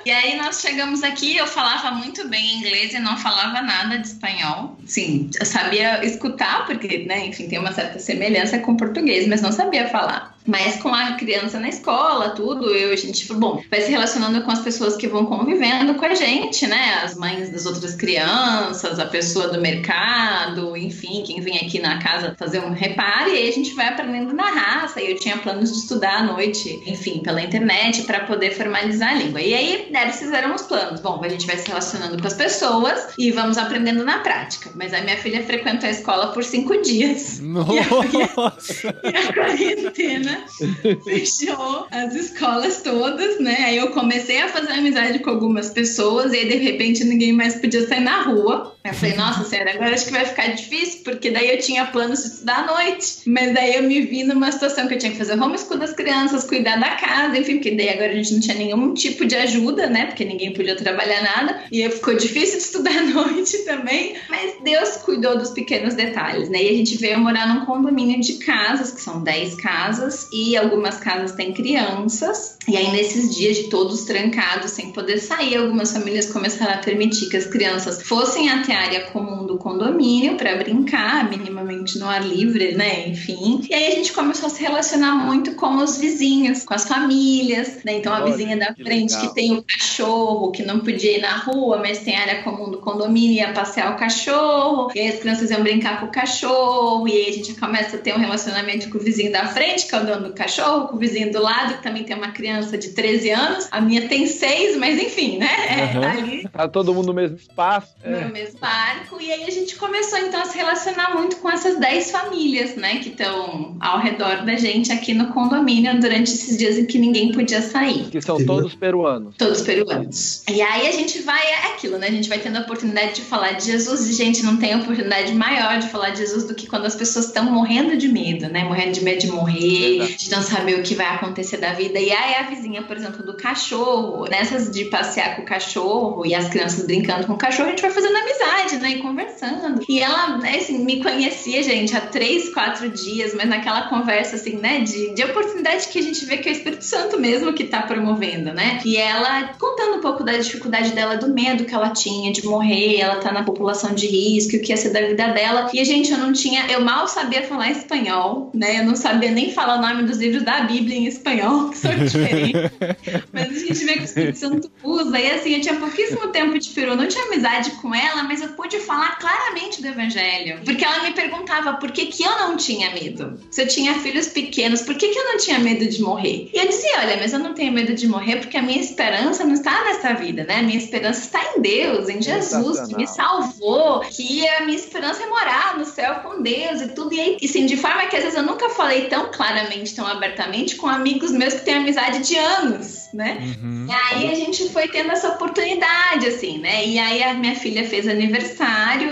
E aí nós chegamos aqui, eu falava muito bem inglês e não falava nada de espanhol. Sim, eu sabia escutar, porque, né, enfim, tem uma certa semelhança com português, mas não sabia falar. Mas com a criança na escola, tudo, eu, a gente falou, bom, vai se relacionando com as pessoas que vão convivendo com a gente, né? As mães das outras crianças, a pessoa do mercado, enfim, quem vem aqui na casa fazer um reparo, e aí a gente vai aprendendo na raça. E eu tinha planos de estudar à noite, enfim, pela internet, para poder formalizar a língua. E aí, eles fizeram os planos. Bom, a gente vai se relacionando com as pessoas e vamos aprendendo na prática. Mas a minha filha frequentou a escola por cinco dias. Nossa! E a quarentena fechou as escolas todas, né? Aí eu comecei a fazer amizade com algumas pessoas e aí de repente ninguém mais podia sair na rua. Eu falei, nossa senhora, agora acho que vai ficar difícil, porque daí eu tinha planos de estudar à noite. Mas daí eu me vi numa situação que eu tinha que fazer homeschool das crianças, cuidar da casa, enfim, porque daí agora a gente não tinha nenhum tipo de ajuda, né? Porque ninguém podia trabalhar nada. E ficou difícil de estudar à noite também. Mas Deus cuidou dos pequenos detalhes, né? E a gente veio morar num condomínio de casas, que são 10 casas, e algumas casas têm crianças. E aí, nesses dias de todos trancados, sem poder sair, algumas famílias começaram a permitir que as crianças fossem até área comum do condomínio para brincar, minimamente no ar livre, né? Enfim. E aí a gente começou a se relacionar muito com os vizinhos, com as famílias, né? Então a Olha, vizinha da que frente legal. que tem o cachorro, que não podia ir na rua, mas tem área comum do condomínio, ia passear o cachorro, e aí as crianças iam brincar com o cachorro, e aí a gente começa a ter um relacionamento com o vizinho da frente, que é o dono do cachorro, com o vizinho do lado, que também tem uma criança de 13 anos. A minha tem 6, mas enfim, né? É, Aham. ali Tá todo mundo no mesmo espaço. É. no mesmo barco. E aí a gente começou então a se relacionar muito com essas 10 famílias, né, que estão ao redor da gente aqui no condomínio durante esses dias em que ninguém podia sair. Que são todos peruanos. Todos peruanos. E aí a gente vai, é aquilo, né? A gente vai tendo a oportunidade de falar de Jesus e, gente, não tem oportunidade maior de falar de Jesus do que quando as pessoas estão morrendo de medo, né? Morrendo de medo de morrer, de não saber o que vai acontecer da vida. E aí a vizinha, por exemplo, do cachorro, nessas de passear com o cachorro e as crianças brincando com o cachorro, a gente vai fazendo amizade, né? E conversando. E ela, né, assim, me conhecia, gente, há três, quatro dias, mas naquela conversa, assim, né, de, de oportunidade que a gente vê que é o Espírito Santo mesmo que tá promovendo, né? E ela contando um pouco da dificuldade dela, do medo que ela tinha de morrer, ela tá na população de risco, o que ia ser da vida dela. E, gente, eu não tinha, eu mal sabia falar espanhol, né? Eu não sabia nem falar o nome dos livros da Bíblia em espanhol, que são diferentes. Mas a gente vê que o Espírito Santo usa. E assim, eu tinha pouquíssimo tempo de peru, não tinha amizade com ela, mas eu pude falar claramente do Evangelho. Porque ela me perguntava por que, que eu não tinha medo. Se eu tinha filhos pequenos, por que, que eu não tinha medo de morrer? E eu dizia: olha, mas eu não tenho medo de morrer porque a minha esperança não está nessa vida, né? A minha esperança está em Deus, em Jesus, que me salvou, que a minha esperança é morar no céu com Deus e tudo. E aí, assim, de forma que às vezes eu nunca falei tão claramente, tão abertamente com amigos meus que têm amizade de anos, né? Uhum. E aí a gente foi tendo essa oportunidade, assim, né? E aí a minha filha fez aniversário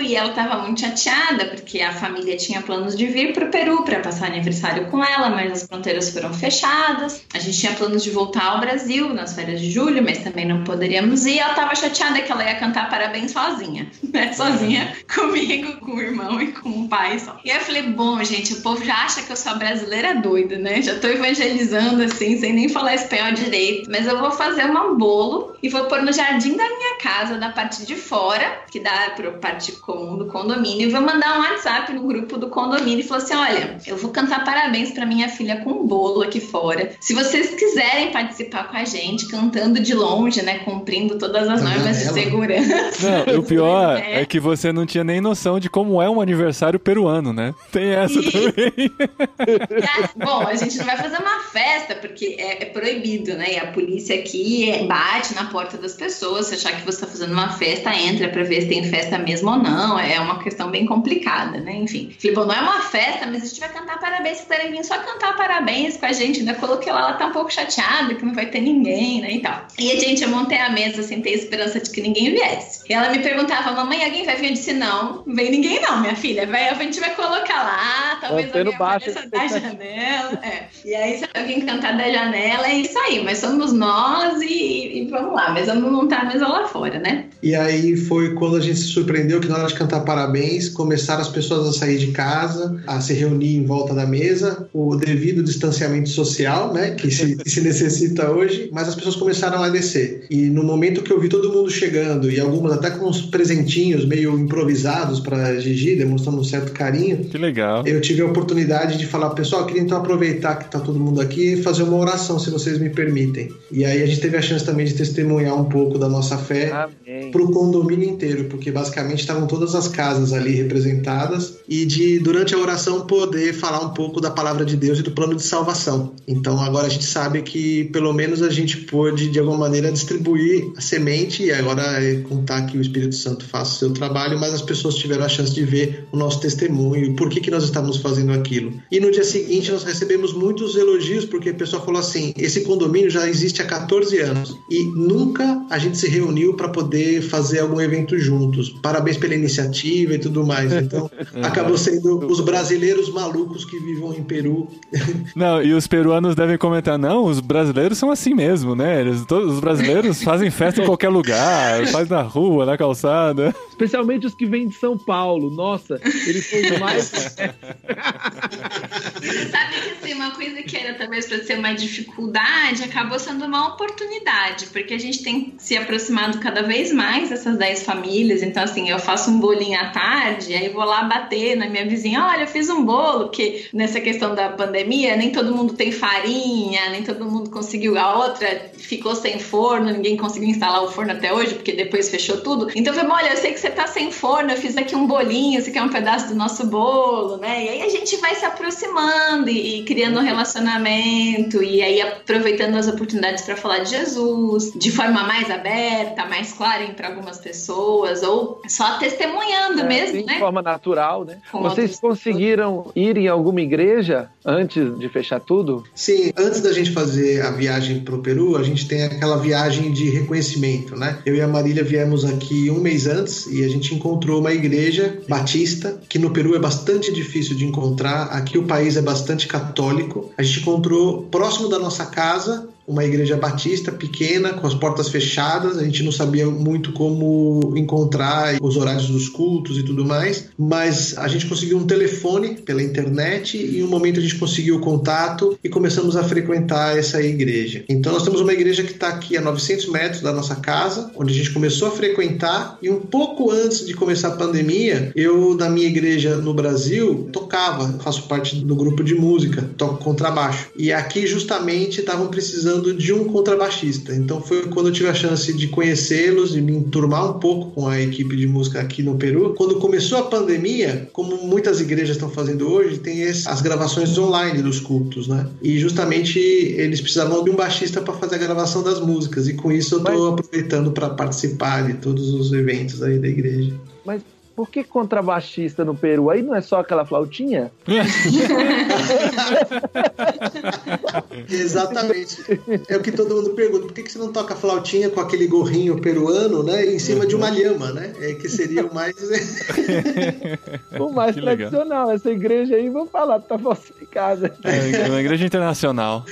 e ela tava muito chateada, porque a família tinha planos de vir pro Peru para passar aniversário com ela, mas as fronteiras foram fechadas. A gente tinha planos de voltar ao Brasil nas férias de julho, mas também não poderíamos ir. Ela tava chateada que ela ia cantar parabéns sozinha, né? Sozinha comigo, com o irmão e com o pai só. E aí eu falei, bom, gente, o povo já acha que eu sou brasileira doida, né? Já tô evangelizando assim, sem nem falar espanhol direito. Mas eu vou fazer um bolo e vou pôr no jardim da minha casa, da parte de fora, que dá pra parte comum do condomínio, e vou mandar um WhatsApp no grupo do condomínio e falar assim: olha, eu vou cantar parabéns pra minha filha com um bolo aqui fora. Se vocês quiserem participar com a gente, cantando de longe, né? Cumprindo todas as normas de segurança. Não, o pior É. é que você não tinha nem noção de como é um aniversário peruano, né? Tem essa E- também. Ah, Bom, a gente não vai fazer uma festa, porque é, é proibido, né? E a polícia aqui é, bate na porta das pessoas. Se achar que você está fazendo uma festa, entra para ver se tem festa mesmo ou não. É uma questão bem complicada, né? Enfim. Falei, bom, não é uma festa, mas a gente vai cantar parabéns. Se quiserem vir só cantar parabéns com a gente. Ainda coloquei lá, ela tá um pouco chateada, que não vai ter ninguém, né? E tal. E a gente, eu montei a mesa sem ter esperança de que ninguém viesse. E ela me perguntava, mamãe, alguém vai vir? Eu disse, não, não vem ninguém não, minha filha. Vai, a gente vai colocar lá, talvez Mantendo alguém baixa apareça da expectativa. janela. É. E aí, se alguém cantar da janela, é isso aí. Mas somos nós e, e vamos lá. Mas vamos montar a mesa lá fora, né? E aí foi quando a gente se surpreendeu que na hora de cantar parabéns, começaram as pessoas a sair de casa, a se reunir em volta da mesa, o devido distanciamento social, né, que se, que se necessita hoje, mas as pessoas começaram a descer. E no momento que eu vi todo mundo chegando, e algumas até com uns presentinhos meio improvisados para Gigi, demonstrando um certo carinho, Que legal. eu tive a oportunidade de falar, pessoal, eu queria então aproveitar que tá todo mundo aqui e fazer uma oração, se vocês me permitem. E aí a gente teve a chance também de testemunhar um pouco da nossa fé Amém. Para o condomínio inteiro, porque basicamente estavam todas as casas ali representadas e de durante a oração poder falar um pouco da palavra de Deus e do plano de salvação. Então agora a gente sabe que pelo menos a gente pôde de alguma maneira distribuir a semente e agora é contar que o Espírito Santo faça o seu trabalho, mas as pessoas tiveram a chance de ver o nosso testemunho e por que que nós estamos fazendo aquilo. E no dia seguinte nós recebemos muitos elogios porque a pessoa falou assim: esse condomínio já existe há 14 anos e nunca a gente se reuniu para poder fazer algum evento juntos. juntos, parabéns pela iniciativa e tudo mais. Então, acabou sendo os brasileiros malucos que vivam em Peru. Não, e os peruanos devem comentar, não, os brasileiros são assim mesmo, né? Eles, todos, os brasileiros fazem festa em qualquer lugar, faz na rua, na calçada. Especialmente os que vêm de São Paulo. Nossa, eles são mais. Sabe que assim, uma coisa que era talvez para ser uma dificuldade acabou sendo uma oportunidade, porque a gente tem se aproximado cada vez mais dessas 10 famílias. Então, assim, eu faço um bolinho à tarde, aí vou lá bater na minha vizinha: olha, eu fiz um bolo, porque nessa questão da pandemia, nem todo mundo tem farinha, nem todo mundo conseguiu. A outra ficou sem forno, ninguém conseguiu instalar o forno até hoje, porque depois fechou tudo. Então, eu falei: olha, eu sei que você tá sem forno, eu fiz aqui um bolinho, você quer um pedaço do nosso bolo, né? E aí a gente vai se aproximando e, e criando um relacionamento, e aí aproveitando as oportunidades para falar de Jesus de forma mais aberta, mais clara para algumas pessoas, ou só testemunhando É, mesmo, de né? forma natural, né? Com Vocês conseguiram ir em alguma igreja antes de fechar tudo? Sim, antes da gente fazer a viagem pro Peru, a gente tem aquela viagem de reconhecimento, né? Eu e a Marília viemos aqui um mês antes e a gente encontrou uma igreja batista, que no Peru é bastante difícil de encontrar. Aqui o país é bastante católico. A gente encontrou próximo da nossa casa uma igreja batista pequena, com as portas fechadas. A gente não sabia muito como encontrar os horários dos cultos e tudo mais, mas a gente conseguiu um telefone pela internet e em um momento a gente conseguiu o contato e começamos a frequentar essa igreja. Então nós temos uma igreja que está aqui a 900 metros da nossa casa, onde a gente começou a frequentar e um pouco antes de começar a pandemia, eu na minha igreja no Brasil tocava, faço parte do grupo de música, toco contrabaixo. E aqui justamente estavam precisando de um contrabaixista. Então foi quando eu tive a chance de conhecê-los e me enturmar um pouco com a equipe de música aqui no Peru. Quando começou a pandemia, como muitas igrejas estão fazendo hoje, tem esse, as gravações online dos cultos, né? E justamente eles precisavam de um baixista para fazer a gravação das músicas. E com isso eu estou aproveitando para participar de todos os eventos aí da igreja. Mas por que contrabaixista no Peru? Aí não é só aquela flautinha? Exatamente. É o que todo mundo pergunta. Por que, que você não toca flautinha com aquele gorrinho peruano, né? Em cima de uma lhama, né? É que seria o mais. O mais Que legal. tradicional. Essa igreja aí, vou falar, tá falsificada. É uma igreja internacional.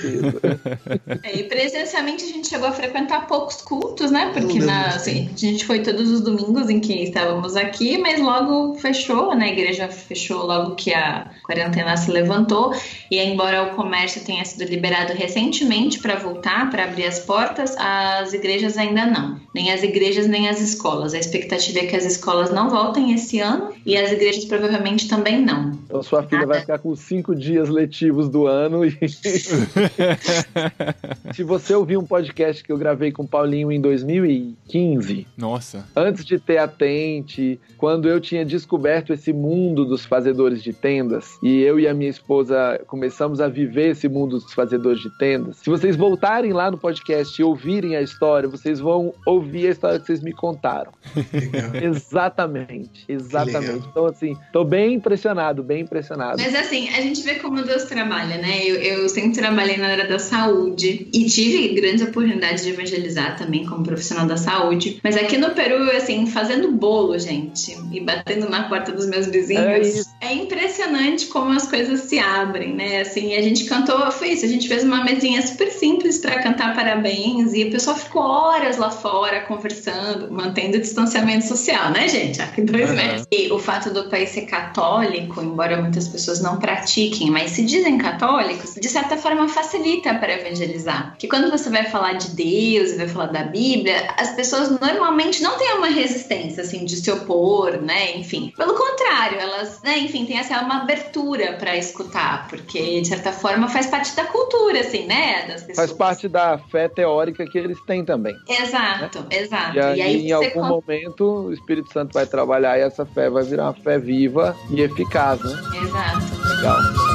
É, e presencialmente a gente chegou a frequentar poucos cultos, né? Porque na, assim, a gente foi todos os domingos em que estávamos aqui, mas logo fechou, né? A igreja fechou logo que a quarentena se levantou. E embora o comércio tenha sido liberado recentemente para voltar, para abrir as portas, as igrejas ainda não. Nem as igrejas, nem as escolas. A expectativa é que as escolas não voltem esse ano e as igrejas provavelmente também não. Então sua filha vai ficar com cinco dias letivos do ano e. Se você ouvir um podcast que eu gravei com o Paulinho em 2015, Nossa. antes de ter a Tente, quando eu tinha descoberto esse mundo dos fazedores de tendas, e eu e a minha esposa começamos a viver esse mundo dos fazedores de tendas, se vocês voltarem lá no podcast e ouvirem a história, vocês vão ouvir a história que vocês me contaram. Exatamente, exatamente. Então, assim, tô bem impressionado, bem impressionado. Mas assim, a gente vê como Deus trabalha, né? Eu, eu sempre trabalhei na área da saúde e tive grandes oportunidades de evangelizar também como profissional da saúde. Mas aqui no Peru, assim, fazendo bolo, gente, e batendo na porta dos meus É vizinhos, isso. é, impressionante como as coisas se abrem, né? Assim, a gente cantou, foi isso, a gente fez uma mesinha super simples para cantar parabéns e o pessoal ficou horas lá fora conversando, mantendo o distanciamento social, né, gente? Aqui dois metros. E o fato do país ser católico, embora muitas pessoas não pratiquem, mas se dizem católicos, de certa forma facilita para evangelizar. Que quando você vai falar de Deus vai falar da Bíblia, as pessoas normalmente não têm uma resistência assim de se opor, né? Enfim, pelo contrário, elas, né, enfim, têm assim, uma abertura para escutar, porque de certa forma faz parte da cultura, assim, né, das pessoas. Faz parte da fé teórica que eles têm também. Exato, exato. E aí, em você algum con- momento, o Espírito Santo vai trabalhar e essa fé vai virar uma fé viva e eficaz, né? Exato. Legal.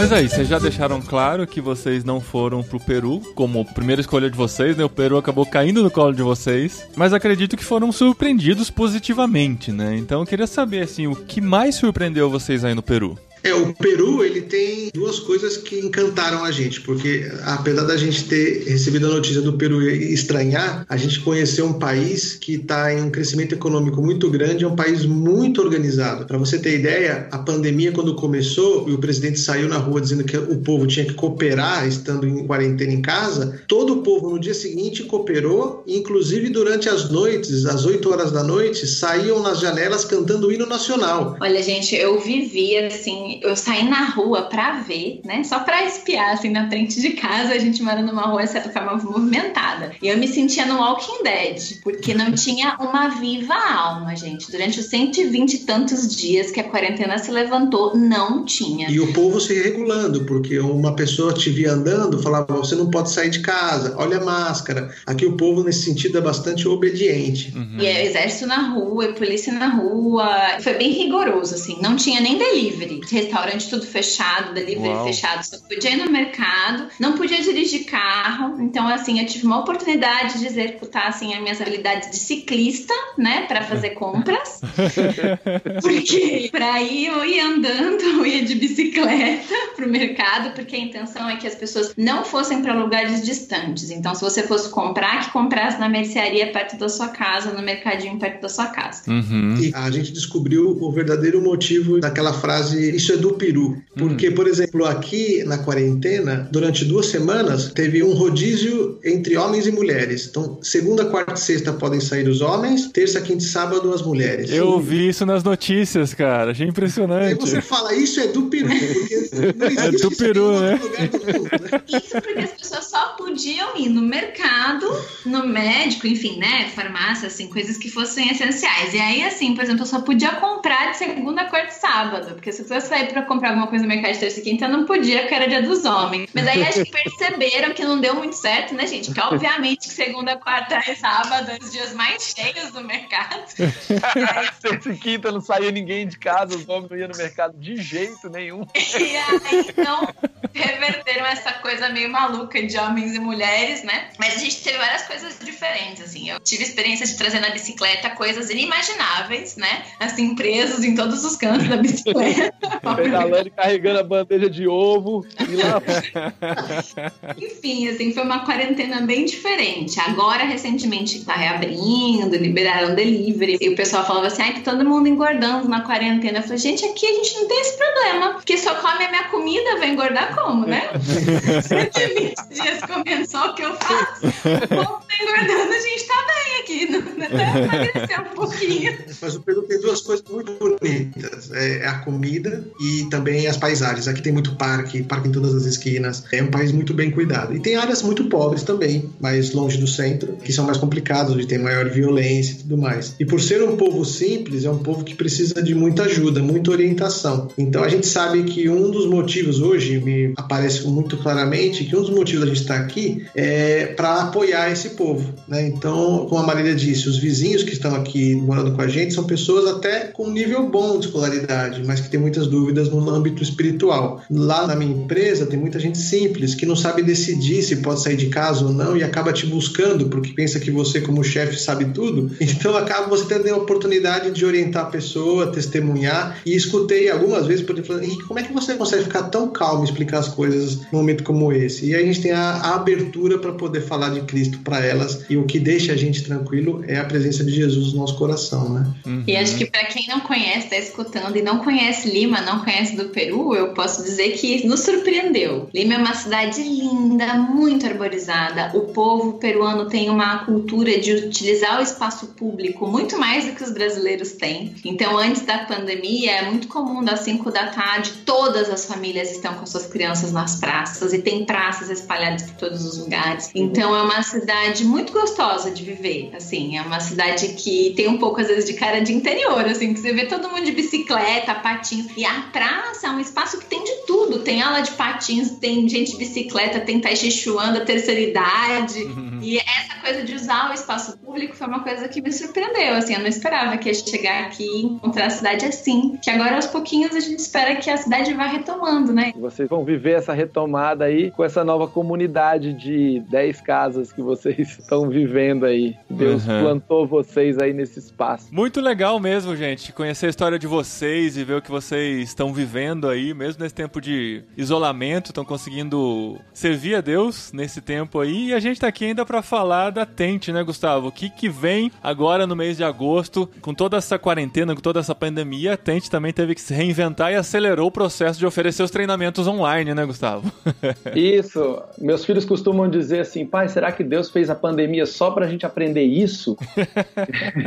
Mas aí, vocês já deixaram claro que vocês não foram pro Peru como primeira escolha de vocês, né? O Peru acabou caindo no colo de vocês, mas acredito que foram surpreendidos positivamente, né? Então eu queria saber, assim, o que mais surpreendeu vocês aí no Peru? É, o Peru, ele tem duas coisas que encantaram a gente, porque apesar da gente ter recebido a notícia do Peru estranhar, a gente conheceu um país que está em um crescimento econômico muito grande, é um país muito organizado. Para você ter ideia, a pandemia quando começou e o presidente saiu na rua dizendo que o povo tinha que cooperar estando em quarentena em casa, todo o povo no dia seguinte cooperou, inclusive durante as noites, às 8 horas da noite, saíam nas janelas cantando o hino nacional. Olha, gente, eu vivi assim eu saí na rua pra ver, né? Só pra espiar, assim, na frente de casa. A gente mora numa rua, certa forma, movimentada. E eu me sentia no Walking Dead, porque não tinha uma viva alma, gente. Durante os 120 e tantos dias que a quarentena se levantou, não tinha. E o povo se regulando, porque uma pessoa te via andando, falava: você não pode sair de casa, olha a máscara. Aqui o povo, nesse sentido, é bastante obediente. Uhum. E é exército na rua, e polícia na rua. Foi bem rigoroso, assim. Não tinha nem delivery restaurante tudo fechado, delivery Uau. fechado, só podia ir no mercado, não podia dirigir carro. Então, assim, eu tive uma oportunidade de executar assim, as minhas habilidades de ciclista, né, para fazer compras. porque para ir eu ia andando, eu ia de bicicleta pro mercado, porque a intenção é que as pessoas não fossem para lugares distantes. Então, se você fosse comprar, que comprasse na mercearia perto da sua casa, no mercadinho perto da sua casa. Uhum. E a gente descobriu o verdadeiro motivo daquela frase: isso é do Peru. Porque, hum. por exemplo, aqui na quarentena, durante duas semanas, teve um rodízio entre homens e mulheres. Então, segunda, quarta e sexta podem sair os homens, terça, quinta e sábado as mulheres. Eu vi isso nas notícias, cara. Achei impressionante. Aí você fala, isso é do Peru, porque não é do Peru, né? mundo, né? Isso porque as pessoas só podiam ir no mercado, no médico, enfim, né? Farmácia, assim, coisas que fossem essenciais. E aí, assim, por exemplo, eu só podia comprar de segunda, quarta e sábado. Porque se você sair para comprar alguma coisa no mercado de terça e quinta, não podia, porque era dia dos homens. Mas aí acho que perceberam que não deu muito certo, né, gente? Que obviamente que segunda, quarta e sábado, os dias mais cheios do mercado. terça e quinta não saía ninguém de casa, os homens não iam no mercado de jeito nenhum. e aí, então, reverteram essa coisa meio maluca de homens e mulheres, né? Mas a gente teve várias coisas diferentes, assim. Eu tive experiência de trazer na bicicleta coisas inimagináveis, né? Assim, presos em todos os cantos da bicicleta. Pedalando e carregando a bandeja de ovo. E lá... Enfim, assim, foi uma quarentena bem diferente. Agora, recentemente, tá reabrindo, liberaram delivery. E o pessoal falava assim, ai, que todo mundo engordando na quarentena. Eu falei, gente, aqui a gente não tem esse problema. Porque só come a minha comida, vai engordar como, né? 120 dias comendo só o que eu faço. O povo tá engordando, a gente tá bem aqui. Não, até emagrecer um pouquinho. Mas o Peru tem duas coisas muito bonitas. É a comida e também as paisagens. Aqui tem muito parque, parque em todas as esquinas. É um país muito bem cuidado. E tem áreas muito pobres também, mais longe do centro, que são mais complicadas, onde tem maior violência e tudo mais. E por ser um povo simples, é um povo que precisa de muita ajuda, muita orientação. Então a gente sabe que um dos motivos hoje me aparece muito claramente que um dos motivos da gente estar aqui é para apoiar esse povo, né? Então, como a Marília disse, os vizinhos que estão aqui morando com a gente são pessoas até com nível bom de escolaridade, mas que tem muitas dúvidas no âmbito espiritual. Lá na minha empresa tem muita gente simples que não sabe decidir se pode sair de casa ou não e acaba te buscando porque pensa que você como chefe sabe tudo. Então acaba você tendo a oportunidade de orientar a pessoa, testemunhar e escutei algumas vezes por exemplo, Henrique, como é que você consegue ficar tão calmo e explicar as coisas num momento como esse? E a gente tem a, a abertura para poder falar de Cristo para elas e o que deixa a gente tranquilo é a presença de Jesus no nosso coração, né? Uhum. E acho que para quem não conhece, está escutando e não conhece Lima, não conhece do Peru, eu posso dizer que nos surpreendeu. Lima é uma cidade linda, muito arborizada. O povo peruano tem uma cultura de utilizar o espaço público muito mais do que os brasileiros têm. Então, antes da pandemia, é muito comum das 5 da tarde, todas as famílias estão com suas crianças nas praças e tem praças espalhadas por todos os lugares. Então, é uma cidade muito gostosa de viver. Assim, é Uma cidade que tem um pouco, às vezes, de cara de interior, assim, que você vê todo mundo de bicicleta, patins. E a praça é um espaço que tem de tudo. Tem aula de patins, tem gente de bicicleta, tem Tai Chi Chuan da terceira idade. Uhum. E essa coisa de usar o espaço público foi uma coisa que me surpreendeu, assim. Eu não esperava que ia chegar aqui e encontrar a cidade assim. Que agora, aos pouquinhos, a gente espera que a cidade vá retomando, né? Vocês vão viver essa retomada aí com essa nova comunidade de 10 casas que vocês estão vivendo aí. Deus uhum. plantou vocês aí nesse espaço. Muito legal mesmo, gente, conhecer a história de vocês e ver o que vocês estão vivendo aí, mesmo nesse tempo de isolamento, estão conseguindo servir a Deus nesse tempo aí. E a gente tá aqui ainda para falar da Tente, né, Gustavo? O que que vem agora no mês de agosto, com toda essa quarentena, com toda essa pandemia, a Tente também teve que se reinventar e acelerou o processo de oferecer os treinamentos online, né, Gustavo? Isso. Meus filhos costumam dizer assim, pai, será que Deus fez a pandemia só pra gente aprender isso?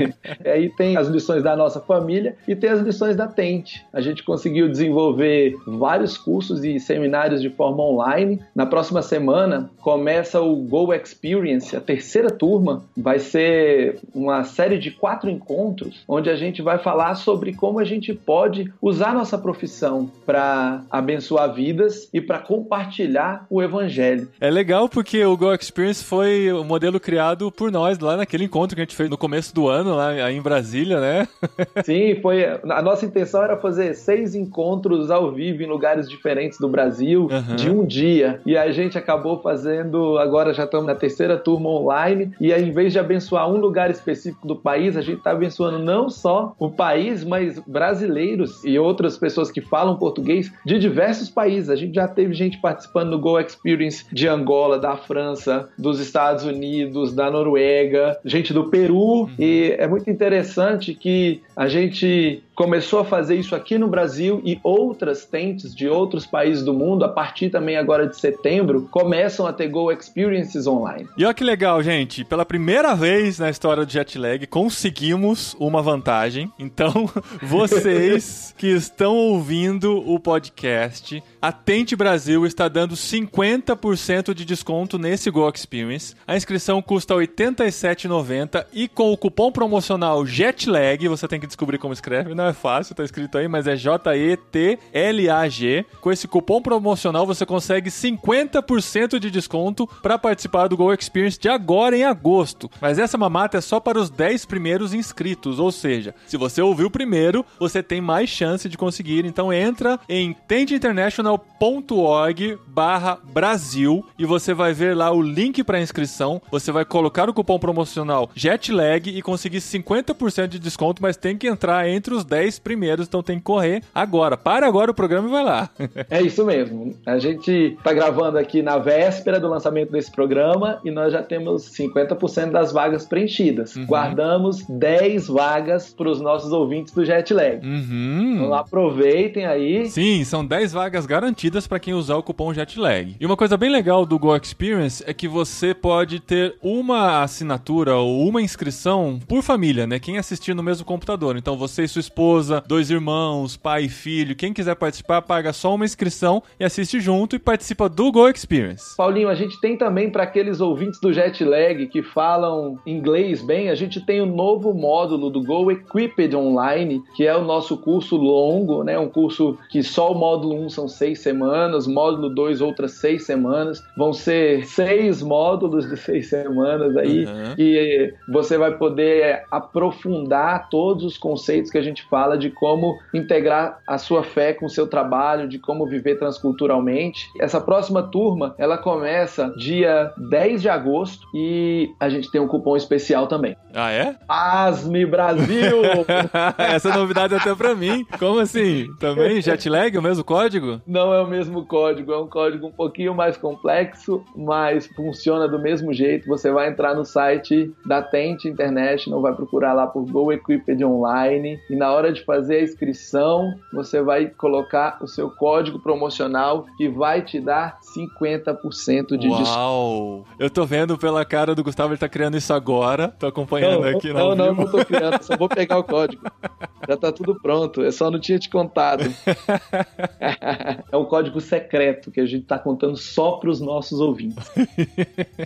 e aí tem as lições da nossa família e tem as lições da Tente. A gente conseguiu desenvolver vários cursos e seminários de forma online. Na próxima semana começa o Go Experience, a terceira turma. Vai ser uma série de quatro encontros onde a gente vai falar sobre como a gente pode usar nossa profissão para abençoar vidas e para compartilhar o evangelho. É legal porque o Go Experience foi o um modelo criado por nós lá naquele encontro que a gente fez no começo do ano, lá em Brasília, né? Sim, foi. A nossa intenção era fazer seis encontros ao vivo em lugares diferentes do Brasil, uhum. de um dia. E a gente acabou fazendo, agora já estamos na terceira turma online, e em vez de abençoar um lugar específico do país, a gente está abençoando não só o país, mas brasileiros e outras pessoas que falam português de diversos países. A gente já teve gente participando do Go Experience de Angola, da França, dos Estados Unidos, da Noruega, gente do Peru, uhum. e é muito interessante que a gente começou a fazer isso aqui no Brasil e outras tentes de outros países do mundo, a partir também agora de setembro, começam a ter Go Experiences online. E olha que legal, gente. Pela primeira vez na história do Jetlag, conseguimos uma vantagem. Então, vocês que estão ouvindo o podcast, a Tente Brasil está dando 50% de desconto nesse Go Experience. A inscrição custa R$ 87,90 e com o cupom promocional JETLAG, você tem que descobrir como escreve, não é fácil, tá escrito aí, mas é J-E-T-L-A-G. Com esse cupom promocional você consegue 50% de desconto para participar do Go Experience de agora em agosto. Mas essa mamata é só para os 10 primeiros inscritos, ou seja, se você ouviu primeiro, você tem mais chance de conseguir. Então entra em tenteinternational international.org barra Brasil e você vai ver lá o link para inscrição. Você vai colocar o cupom promocional JETLAG e conseguir 50% de desconto, mas tem que entrar entre os 10 primeiros, então tem que correr agora. Para agora o programa e vai lá. é isso mesmo. A gente está gravando aqui na véspera do lançamento desse programa e nós já temos 50% das vagas preenchidas. Uhum. Guardamos 10 vagas para os nossos ouvintes do JetLag. Uhum. Então aproveitem aí. Sim, são 10 vagas garantidas garantidas para quem usar o cupom JETLAG. E uma coisa bem legal do Go Experience é que você pode ter uma assinatura ou uma inscrição por família, né? Quem assistir no mesmo computador. Então você e sua esposa, dois irmãos, pai e filho, quem quiser participar, paga só uma inscrição e assiste junto e participa do Go Experience. Paulinho, a gente tem também para aqueles ouvintes do Jetlag que falam inglês bem, a gente tem o um novo módulo do Go Equipped Online, que é o nosso curso longo, né? Um curso que só o módulo 1 são seis seis semanas, módulo 2 outras seis semanas. Vão ser seis módulos de seis semanas aí uhum. e você vai poder aprofundar todos os conceitos que a gente fala de como integrar a sua fé com o seu trabalho, de como viver transculturalmente. Essa próxima turma, ela começa dia 10 de agosto e a gente tem um cupom especial também. Ah, é? Asme Brasil! Essa novidade é até pra mim. Como assim? Também jetlag, o mesmo código? Não, não é o mesmo código, é um código um pouquinho mais complexo, mas funciona do mesmo jeito. Você vai entrar no site da Tent International, vai procurar lá por Go Equipped Online e na hora hora de fazer a inscrição, você vai colocar o seu código promocional que vai te dar 50% de desconto. Uau! Eu tô vendo pela cara do Gustavo, ele tá criando isso agora. Tô acompanhando Não, aqui não, não, vivo. não tô criando, só vou pegar o código. Já tá tudo pronto, eu só não tinha te contado. É um código secreto que a gente tá contando só pros nossos ouvintes.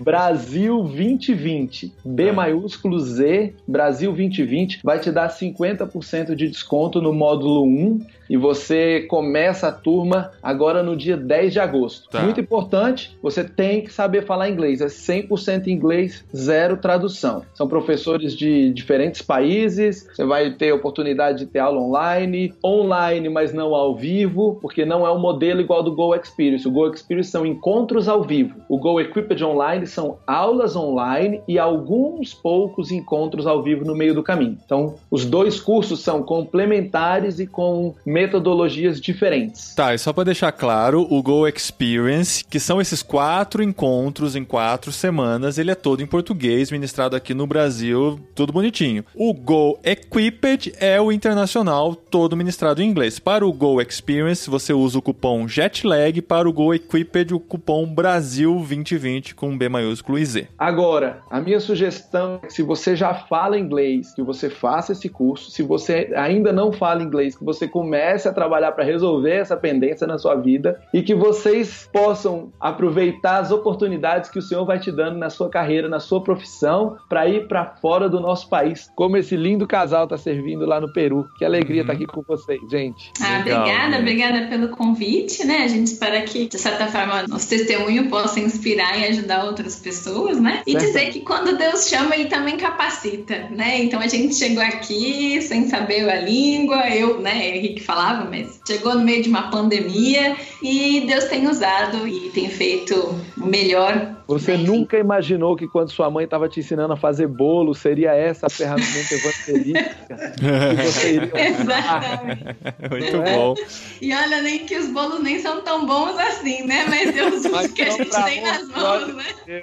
Brasil 2020, B maiúsculo Z, Brasil 2020, vai te dar 50% de desconto no módulo 1 e você começa a turma agora no dia 10 de agosto. Tá. Muito importante, você tem que saber falar inglês, é 100% inglês, zero tradução. São professores de diferentes países, você vai ter oportunidade de ter aula online, online, mas não ao vivo, porque não é um modelo igual do Go Experience. O Go Experience são encontros ao vivo. O Go Equipped Online são aulas online e alguns poucos encontros ao vivo no meio do caminho. Então, os dois cursos são complementares e com metodologias diferentes. Tá, e só pra deixar claro, o Go Experience, que são esses quatro encontros em quatro semanas, ele é todo em português, ministrado aqui no Brasil, tudo bonitinho. O Go Equipped é o internacional, todo ministrado em inglês. Para o Go Experience, você usa o cupom JETLAG, para o Go Equipped, o cupom BRASIL2020 com B maiúsculo e Z. Agora, a minha sugestão é que se você já fala inglês, que você faça esse curso. Se você ainda não fala inglês, que você comece a trabalhar para resolver essa pendência na sua vida e que vocês possam aproveitar as oportunidades que o Senhor vai te dando na sua carreira, na sua profissão, para ir para fora do nosso país, como esse lindo casal está servindo lá no Peru. Que alegria estar aqui com vocês, gente. Ah, Legal, obrigada, né? obrigada pelo convite, né? A gente espera que, de certa forma, nosso testemunho possa inspirar e ajudar outras pessoas, né? E Certo. dizer que quando Deus chama, Ele também capacita, né? Então a gente chegou aqui sem saber a língua, eu, né, Henrique falava, mas chegou no meio de uma pandemia e Deus tem usado e tem feito o melhor. Você nunca imaginou que quando sua mãe estava te ensinando a fazer bolo, seria essa a ferramenta evangelística que você iria? Exatamente. Muito é? bom. E olha, nem que os bolos nem são tão bons assim, né? Mas Deus usa Mas o que a gente tem nas mãos, né?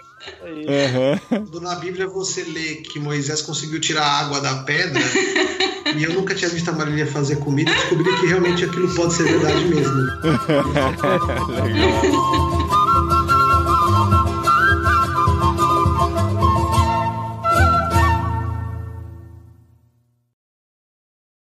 Quando na Bíblia você lê que Moisés conseguiu tirar a água da pedra, e eu nunca tinha visto a Marília fazer comida, descobri que realmente aquilo pode ser verdade mesmo. 哈哈哈哈哈。